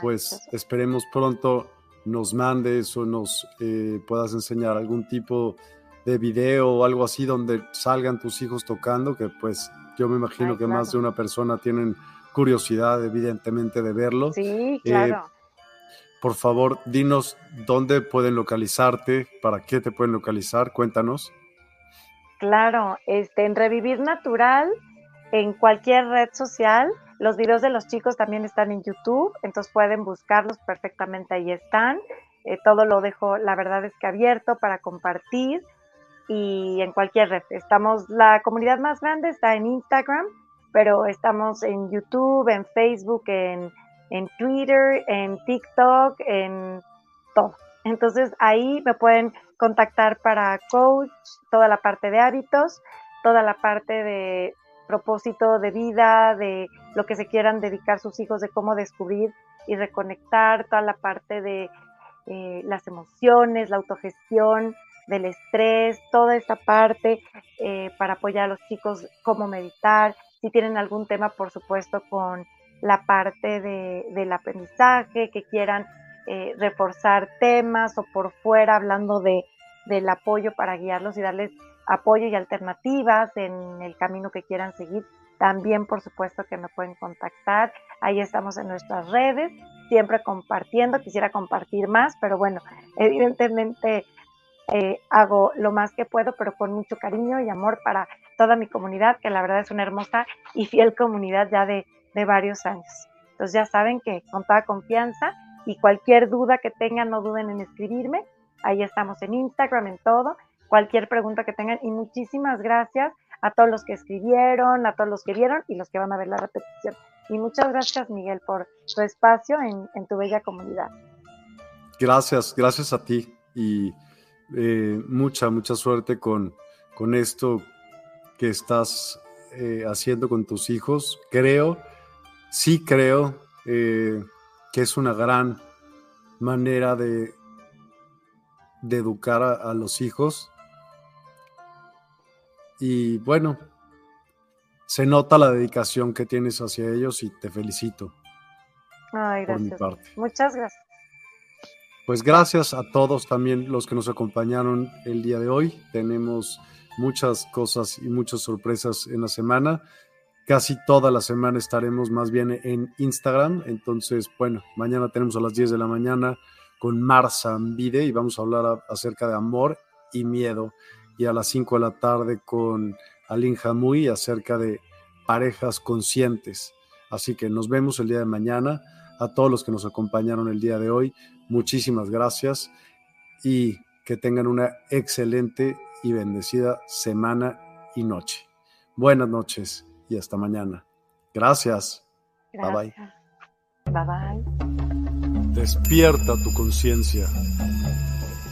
[SPEAKER 1] pues esperemos pronto nos mandes o nos eh, puedas enseñar algún tipo de video o algo así donde salgan tus hijos tocando, que pues yo me imagino que más de una persona tienen curiosidad evidentemente de verlo.
[SPEAKER 2] Sí, eh, claro.
[SPEAKER 1] por favor, dinos dónde pueden localizarte, para qué te pueden localizar, cuéntanos.
[SPEAKER 2] Claro, este, en Revivir Natural, en cualquier red social, los videos de los chicos también están en YouTube, entonces pueden buscarlos perfectamente, ahí están. Eh, todo lo dejo, la verdad es que abierto para compartir y en cualquier red. Estamos, la comunidad más grande está en Instagram, pero estamos en YouTube, en Facebook, en, en Twitter, en TikTok, en todo. Entonces ahí me pueden contactar para coach, toda la parte de hábitos, toda la parte de propósito de vida, de lo que se quieran dedicar sus hijos, de cómo descubrir y reconectar, toda la parte de eh, las emociones, la autogestión, del estrés, toda esta parte eh, para apoyar a los chicos, cómo meditar, si tienen algún tema, por supuesto, con la parte de, del aprendizaje, que quieran eh, reforzar temas o por fuera hablando de, del apoyo para guiarlos y darles apoyo y alternativas en el camino que quieran seguir, también por supuesto que me pueden contactar. Ahí estamos en nuestras redes, siempre compartiendo. Quisiera compartir más, pero bueno, evidentemente eh, hago lo más que puedo, pero con mucho cariño y amor para toda mi comunidad, que la verdad es una hermosa y fiel comunidad ya de, de varios años. Entonces ya saben que con toda confianza y cualquier duda que tengan, no duden en escribirme. Ahí estamos en Instagram, en todo cualquier pregunta que tengan y muchísimas gracias a todos los que escribieron, a todos los que vieron y los que van a ver la repetición. Y muchas gracias, Miguel, por tu espacio en, tu bella comunidad.
[SPEAKER 1] Gracias, gracias a ti y eh, mucha, mucha suerte con, con esto que estás eh, haciendo con tus hijos. Creo, sí creo eh, que es una gran manera de, de educar a los hijos y bueno, se nota la dedicación que tienes hacia ellos y te felicito.
[SPEAKER 2] Ay, gracias. Muchas gracias.
[SPEAKER 1] Pues gracias a todos también los que nos acompañaron el día de hoy. Tenemos muchas cosas y muchas sorpresas en la semana. Casi toda la semana estaremos más bien en Instagram. Entonces, bueno, mañana tenemos a las 10 de la mañana con Marza Ambide y vamos a hablar acerca de amor y miedo y a las 5 de la tarde con Alin Jamuy acerca de parejas conscientes. Así que nos vemos el día de mañana. A todos los que nos acompañaron el día de hoy, muchísimas gracias y que tengan una excelente y bendecida semana y noche. Buenas noches y hasta mañana. Gracias.
[SPEAKER 2] Bye bye. Bye bye.
[SPEAKER 1] Despierta tu conciencia.